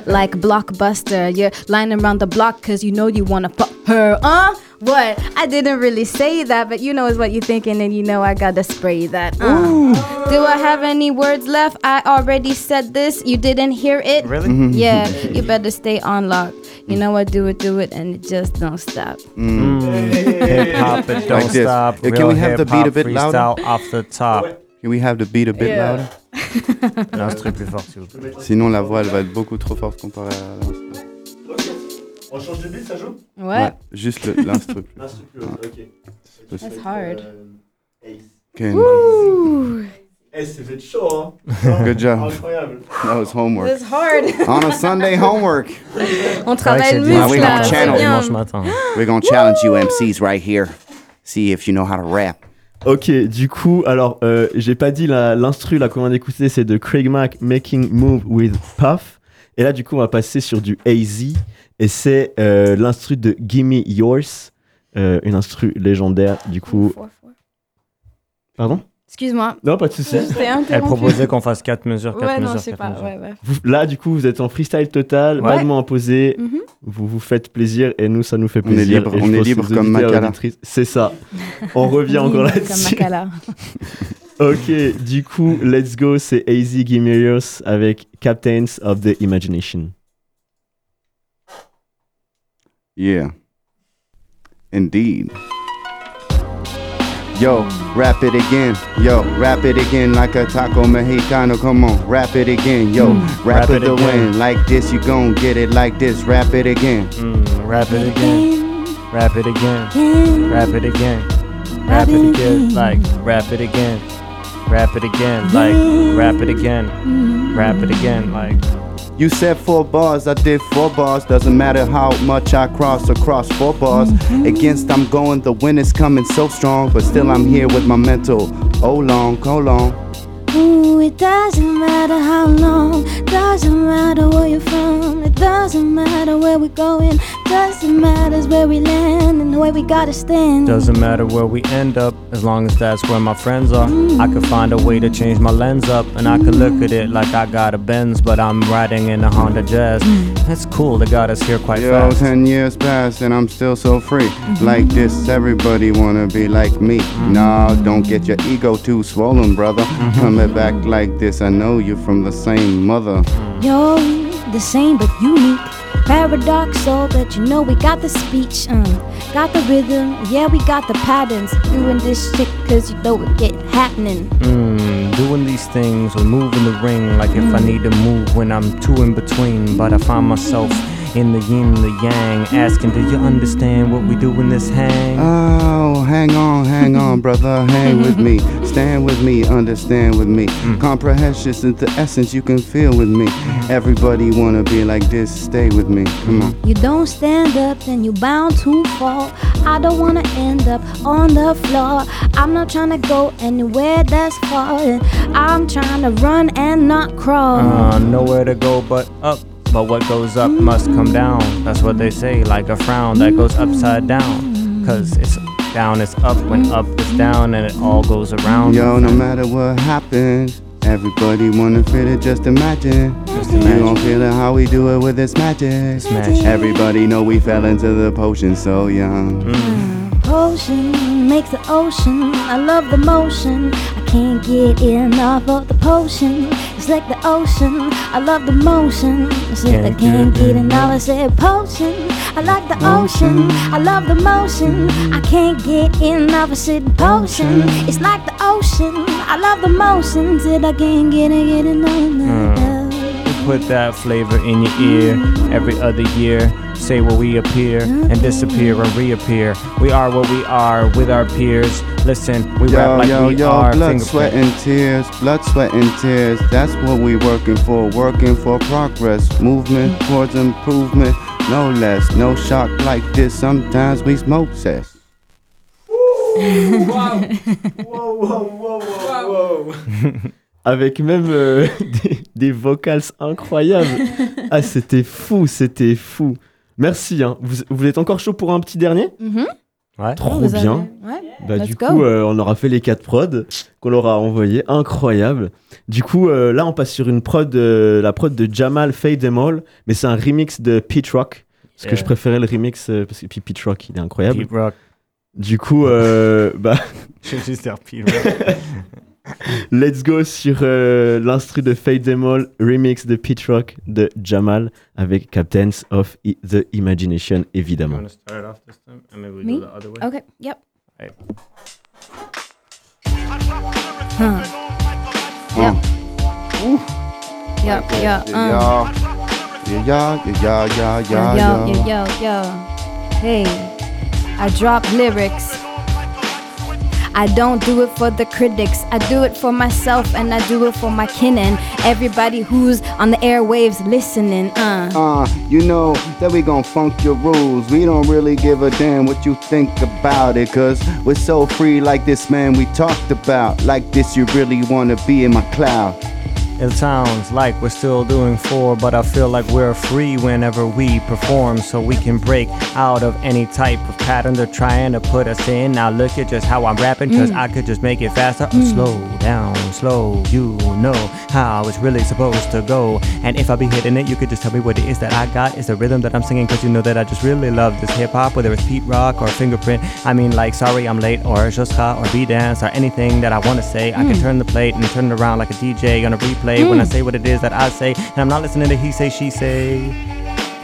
like Blockbuster. You're lining around the block because you know you want to fuck her. Uh? What? I didn't really say that, but you know is what you're thinking, and you know I gotta spray that. Uh. Do I have any words left? I already said this. You didn't hear it? Really? Mhm. Yeah, you better stay on lock. You know what? Do it, do it, and it just don't stop. Hip hop, it don't Like stop. Yeah, can we have the beat a bit louder? off the top. Can we have the beat a bit Yeah. louder? L'instru plus fort, s'il vous plaît. Sinon, la voix, elle va être beaucoup trop forte comparée à l'instru. On change de beat, ça joue? Ouais. Juste le- l'instru. *laughs* L'instru ok. That's hard. Ken. Woo! Eh, c'est fait chaud, hein *laughs* Good job. Incroyable. That was homework. That's hard. *laughs* On a Sunday homework. On travaille le muscle we là, gonna c'est channel bien. Dimanche matin. We're gonna challenge you MCs right here. See if you know how to rap. Ok, du coup, alors, euh, j'ai pas dit la- l'instru, là, qu'on vient d'écouter, c'est de Craig Mack, Making Move with Puff. Et là, du coup, on va passer sur du AZ. Et c'est euh, l'instru de Gimme Yours, euh, une instru légendaire, du coup. Four, four. Pardon? Excuse-moi. Non, pas de souci. J'étais Elle proposait qu'on fasse 4 mesures, 4 Ouais, non, mesures, 4 pas. mesures. Ouais, ouais. Vous- Là, du coup, vous êtes en freestyle total, Ouais. pas de mots imposés. Mhm. Vous vous faites plaisir et nous, ça nous fait On est plaisir. libre, on est libre comme auditrices- C'est ça. On *laughs* revient encore Comme là-dessus. Makala. *laughs* Ok, du coup, let's go, c'est AZ Gimme Yours avec Captains of the Imagination. Yeah. Indeed. Yo, rap it again. Yo, rap it again like a taco mexicano. Come on, rap it again. Yo, rap, Rap it it the again. win. Like this, you gon' get it like this. Rap it again. Mm, rap it again. Rap it again. Rap it again. Rap it again. Like, rap it again. Rap it again. Like, rap it again. Rap it again. Like, You said four bars, I did four bars. Doesn't matter how much I cross across four bars. Mm-hmm. Against I'm going, the wind is coming so strong. But still I'm here with my mental. Oh long, oh long. Ooh, it doesn't matter how long, doesn't matter where you're from, it doesn't matter where we're going, doesn't matter where we land and where we gotta stand. doesn't matter where we end up, as long as that's where my friends are. I could find a way to change my lens up, and I could look at it like I got a Benz, but I'm riding in a Honda Jazz. That's cool, they got us here quite Yo, fast. ten years passed and I'm still so free. Mm-hmm. Like this, everybody wanna be like me. Mm-hmm. Nah, don't get your ego too swollen, brother. Mm-hmm. Coming back like this, I know you're from the same mother. Yo, the same but unique. Paradoxal, but you know we got the speech, um, got the rhythm, yeah, we got the patterns. Doing this shit cause you know it get happening. Mm, doing these things or moving the ring like if I need to move when I'm two in between. But I find myself in the yin, the yang, asking, Do you understand what we do in this hang? Oh, hang on, hang on, *laughs* brother. Hang with me. Stand with me, understand with me. Comprehension is the essence you can feel with me. Everybody wanna be like this, stay with me. Come on. You don't stand up, then you bound to fall. I don't wanna end up on the floor. I'm not trying to go anywhere that's far. I'm trying to run and not crawl. Uh, nowhere to go but up. But what goes up must come down. That's what they say, like a frown that goes upside down. Cause it's down is up when up is down and it all goes around. Yo, no matter what happens, everybody wanna feel it, just imagine. Just imagine. You imagine. gon' feel it how we do it with this magic. magic. Everybody know we fell into the potion so young. Mm. Potion makes the ocean. I love the motion. I can't get enough of the potion. It's like the ocean. I love the motion. It's like I Can't get enough. I said potion. I like the ocean. I love the motion. I can't get enough. I said potion. It's like the ocean. I love the motion. Said I can't get get enough. Put that flavor in your ear every other year. Say where we appear and disappear and reappear. We are what we are with our peers. Listen, we Yo, rap like yo, we yo, are. blood, sweat, and tears. Blood, sweat, and tears. That's what we working for. Working for progress. Movement towards improvement. No less. No shock like this. Sometimes we smoke cess. *laughs* *laughs* Avec même euh, *laughs* des, des vocals incroyables. *laughs* Ah, c'était fou, c'était fou. Merci. Hein. Vous, vous êtes encore chaud pour un petit dernier? Mhm. Ouais. Trop Vous avez- bien. Ouais. Bah, du go. coup, euh, on aura fait les quatre prods qu'on leur a envoyés. Incroyable. Du coup, euh, là, on passe sur une prod, euh, la prod de Jamal Fade Them All, mais c'est un remix de Pete Rock. Parce que je préférais le remix, euh, parce que puis Pete Rock, il est incroyable. Pete Rock. Du coup, euh, *laughs* bah, Je vais juste dire Pete Rock. *laughs* let's go sur euh, l'instru de Fade Them All, remix de Pete Rock de Jamal avec Captains of I- the Imagination, évidemment. Me? Okay. Yep. Right. Huh. Yeah. Yeah, yeah, yeah, yeah, yeah, yo, yeah. yo, yo, yo. Hey, I drop lyrics. I don't do it for the critics. I do it for myself and I do it for my kin and everybody who's on the airwaves listening. Uh. Uh, you know that we gon' funk your rules. We don't really give a damn what you think about it, cause we're so free like this man we talked about. Like this, you really wanna be in my cloud. It sounds like we're still doing four, but I feel like we're free whenever we perform, so we can break out of any type of pattern they're trying to put us in. Now look at just how I'm rapping, cause Mm. I could just make it faster or slow down, slow. You know how it's really supposed to go. And if I be hitting it, you could just tell me what it is that I got. It's the rhythm that I'm singing, cause you know that I just really love this hip hop, whether it's Pete Rock or Fingerprint. I mean, like, sorry I'm late, or Joska, or B Dance, or anything that I wanna say. I can Mm. turn the plate and turn it around like a DJ on a replay when I Mm. say what it is that I say. And I'm not listening to he say, she say.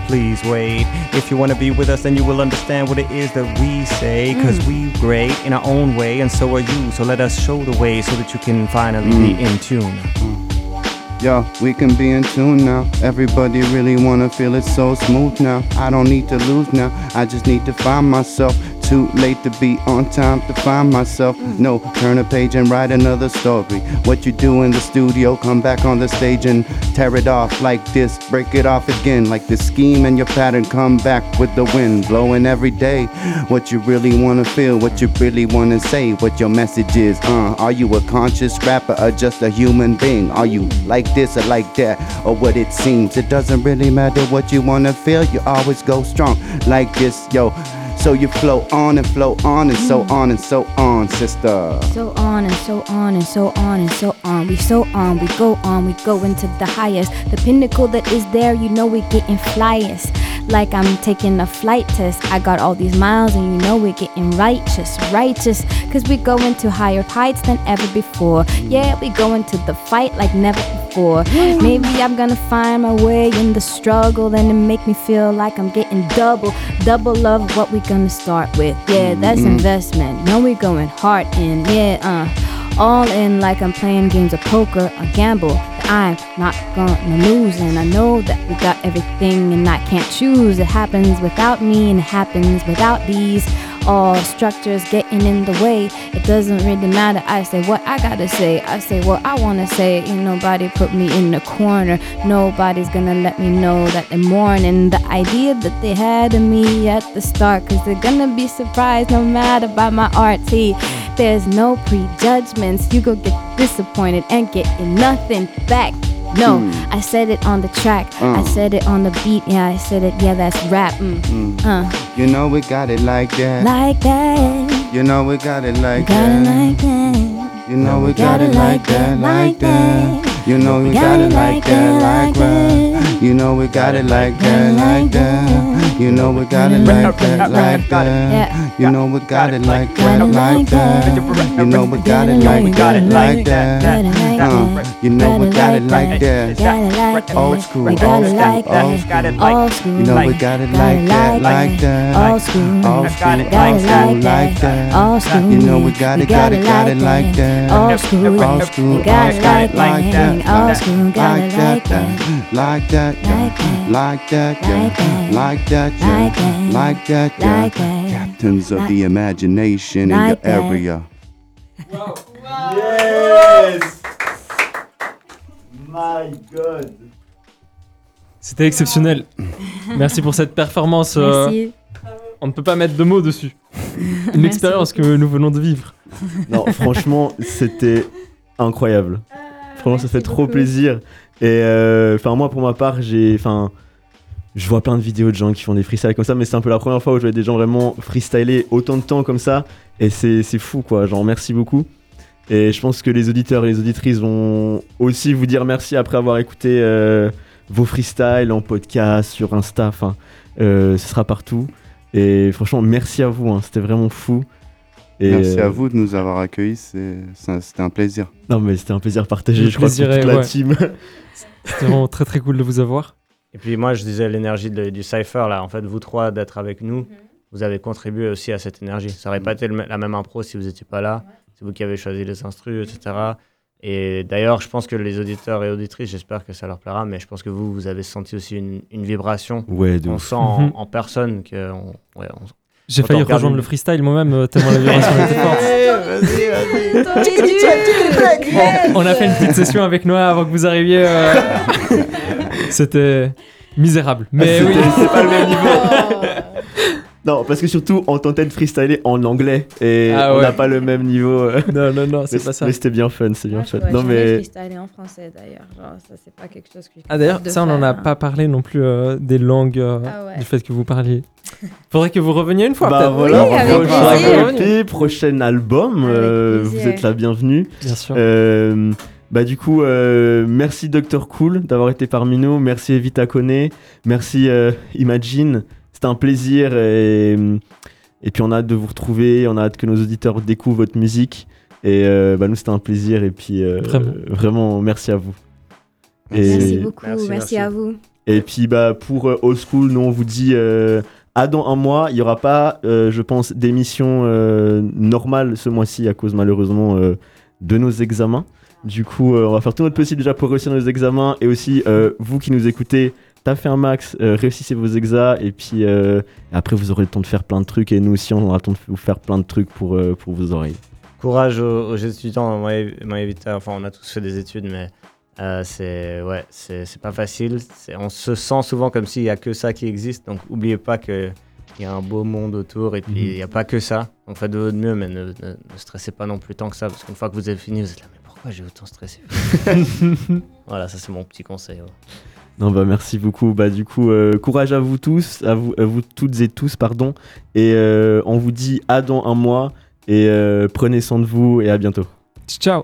Please wait. If you wanna be with us, then you will understand what it is that we say. Cause Mm. we great in our own way, and so are you. So let us show the way so that you can finally Mm. be in tune. Yo, we can be in tune now. Everybody really wanna feel it so smooth now. I don't need to lose now. I just need to find myself. Too late to be on time to find myself. No, turn a page and write another story. What you do in the studio, come back on the stage and tear it off like this. Break it off again like the scheme and your pattern. Come back with the wind blowing every day. What you really wanna feel, what you really wanna say, what your message is. Uh, are you a conscious rapper or just a human being? Are you like this or like that or what it seems? It doesn't really matter what you wanna feel. You always go strong like this, yo. So you flow on and flow on and so on and so on, sister. So on and so on and so on and so on. We so on, we go on, we go into the highest. The pinnacle that is there, you know we're getting flyest. Like I'm taking a flight test. I got all these miles and you know we're getting righteous, righteous. Cause we go into higher heights than ever before. Yeah, we go into the fight like never before. Maybe I'm gonna find my way in the struggle, and it make me feel like I'm getting double, double of what we gonna start with. Yeah, that's Mhm. investment. No, we going hard in. Yeah, uh, all in like I'm playing games of poker or gamble. I'm not gonna lose, and I know that we got everything, and I can't choose. It happens without me, and it happens without these. All structures getting in the way. It doesn't really matter. I say what I gotta say. I say what I wanna say. Ain't nobody put me in the corner. Nobody's gonna let me know that they're mourning the idea that they had of me at the start. Cause they're gonna be surprised no matter by my. See, there's no prejudgments. You go get disappointed and getting nothing back. No, I said it on the track. I Uh. said it on the beat. Yeah, I said it. Yeah, that's rap. Mm. Uh, You know we got it like that. like that. You know we got it like Got it that. like that. You know we got it like that, like that. You know we got it like that, like that. You know we got it like that, like that. You know we got it like that, like that. You know we got it like that, like that. You know we got it like that, like that. Uh, you know we got it like that. Old school, old school, old school. You know we got it like that, like that. Old school, old school, old school, like that. You know we got it, got it, got it like that. Old school, old school, old school, like that. Old school, like that, like that, like that, like that, yeah. like that, yeah. Captains of the imagination in your Like that. area. Yes My God C'était exceptionnel. Merci pour cette performance. euh, Merci. on ne peut pas mettre de mots dessus. Une expérience que nous venons de vivre. Non, franchement, c'était incroyable. Franchement, ça fait trop plaisir. Et euh, enfin, moi, pour ma part, j'ai, enfin, je vois plein de vidéos de gens qui font des freestyles comme ça, mais c'est un peu la première fois où je vois des gens vraiment freestyler autant de temps comme ça, et c'est c'est fou, quoi. Genre, merci beaucoup. Et je pense que les auditeurs et les auditrices vont aussi vous dire merci après avoir écouté euh, vos freestyles en podcast, sur Insta, enfin, euh, ce sera partout. Et franchement, merci à vous, hein, c'était vraiment fou. Et, Merci euh, à vous de nous avoir accueillis, c'est- c'est- c'était un plaisir. Non, mais c'était un plaisir partagé, je crois, pour toute la ouais. team. *laughs* C'était vraiment très très cool de vous avoir. Et puis moi, je disais l'énergie de- du Cypher, là. En fait, vous trois, d'être avec nous, vous avez contribué aussi à cette énergie. Ça aurait pas été le la même impro si vous n'étiez pas là. C'est vous qui avez choisi les instrus, etc. Et d'ailleurs, je pense que les auditeurs et auditrices, j'espère que ça leur plaira, mais je pense que vous, vous avez senti aussi une, une vibration. Ouais, on ouf. sent en, Mhm. en personne que... on- ouais, on- J'ai failli regarde rejoindre une- le freestyle moi-même, euh, tellement la vibration *laughs* était forte. On, on a fait une petite session avec Noah avant que vous arriviez. euh, *laughs* C'était misérable. Mais Ah, oui, c'est pas le même niveau. *laughs* Non, parce que surtout, on tentait de freestyler en anglais et Ah on ouais. n'a pas le même niveau. *laughs* Non, non, non, c'est pas ça. Mais c'était bien fun, c'est bien je fun. pourrais Non, mais. freestyler en français d'ailleurs. Genre, ça, c'est pas quelque chose que je Ah d'ailleurs, ça on n'en a hein. pas parlé non plus euh, des langues, euh, Ah ouais. du fait que vous parliez. *laughs* Faudrait que vous reveniez une fois Bah voilà, Oui, plaisir. rajouter, prochain album, Avec euh, vous êtes la bienvenue. Bien sûr. Euh, bah du coup, euh, merci Dr Cool d'avoir été parmi nous, merci Evita Kone, merci euh, Imagine, c'était un plaisir et, et puis on a hâte de vous retrouver, on a hâte que nos auditeurs découvrent votre musique et euh, bah, nous c'était un plaisir et puis euh, Vraiment. vraiment merci à vous. Merci beaucoup, Merci, merci, merci. à vous. Et puis bah pour euh, Old School, nous on vous dit euh, à dans un mois, il y aura pas, euh, je pense, d'émission euh, normale ce mois-ci à cause malheureusement euh, de nos examens. Du coup, euh, on va faire tout notre possible déjà pour réussir nos examens et aussi euh, vous qui nous écoutez, taffez un max, euh, réussissez vos exas et puis euh, après vous aurez le temps de faire plein de trucs et nous aussi on aura le temps de vous faire plein de trucs pour, euh, pour vos oreilles. Courage aux, aux étudiants. Moi, moi enfin, on a tous fait des études, mais c'est ouais, c'est c'est pas facile. On se sent souvent comme s'il y a que ça qui existe. Donc, oubliez pas que il y a un beau monde autour et puis il Mhm. n'y a pas que ça. Donc, faites de votre mieux, mais ne, ne- ne stressez pas non plus tant que ça, parce qu'une fois que vous avez fini, vous êtes là, mais pourquoi j'ai autant stressé? *laughs* Voilà, ça c'est mon petit conseil. ouais. Non bah merci beaucoup. Bah du coup euh, courage à vous tous, à vous, à vous toutes et tous pardon. Et euh, on vous dit à dans un mois et euh, prenez soin de vous et à bientôt. Ciao.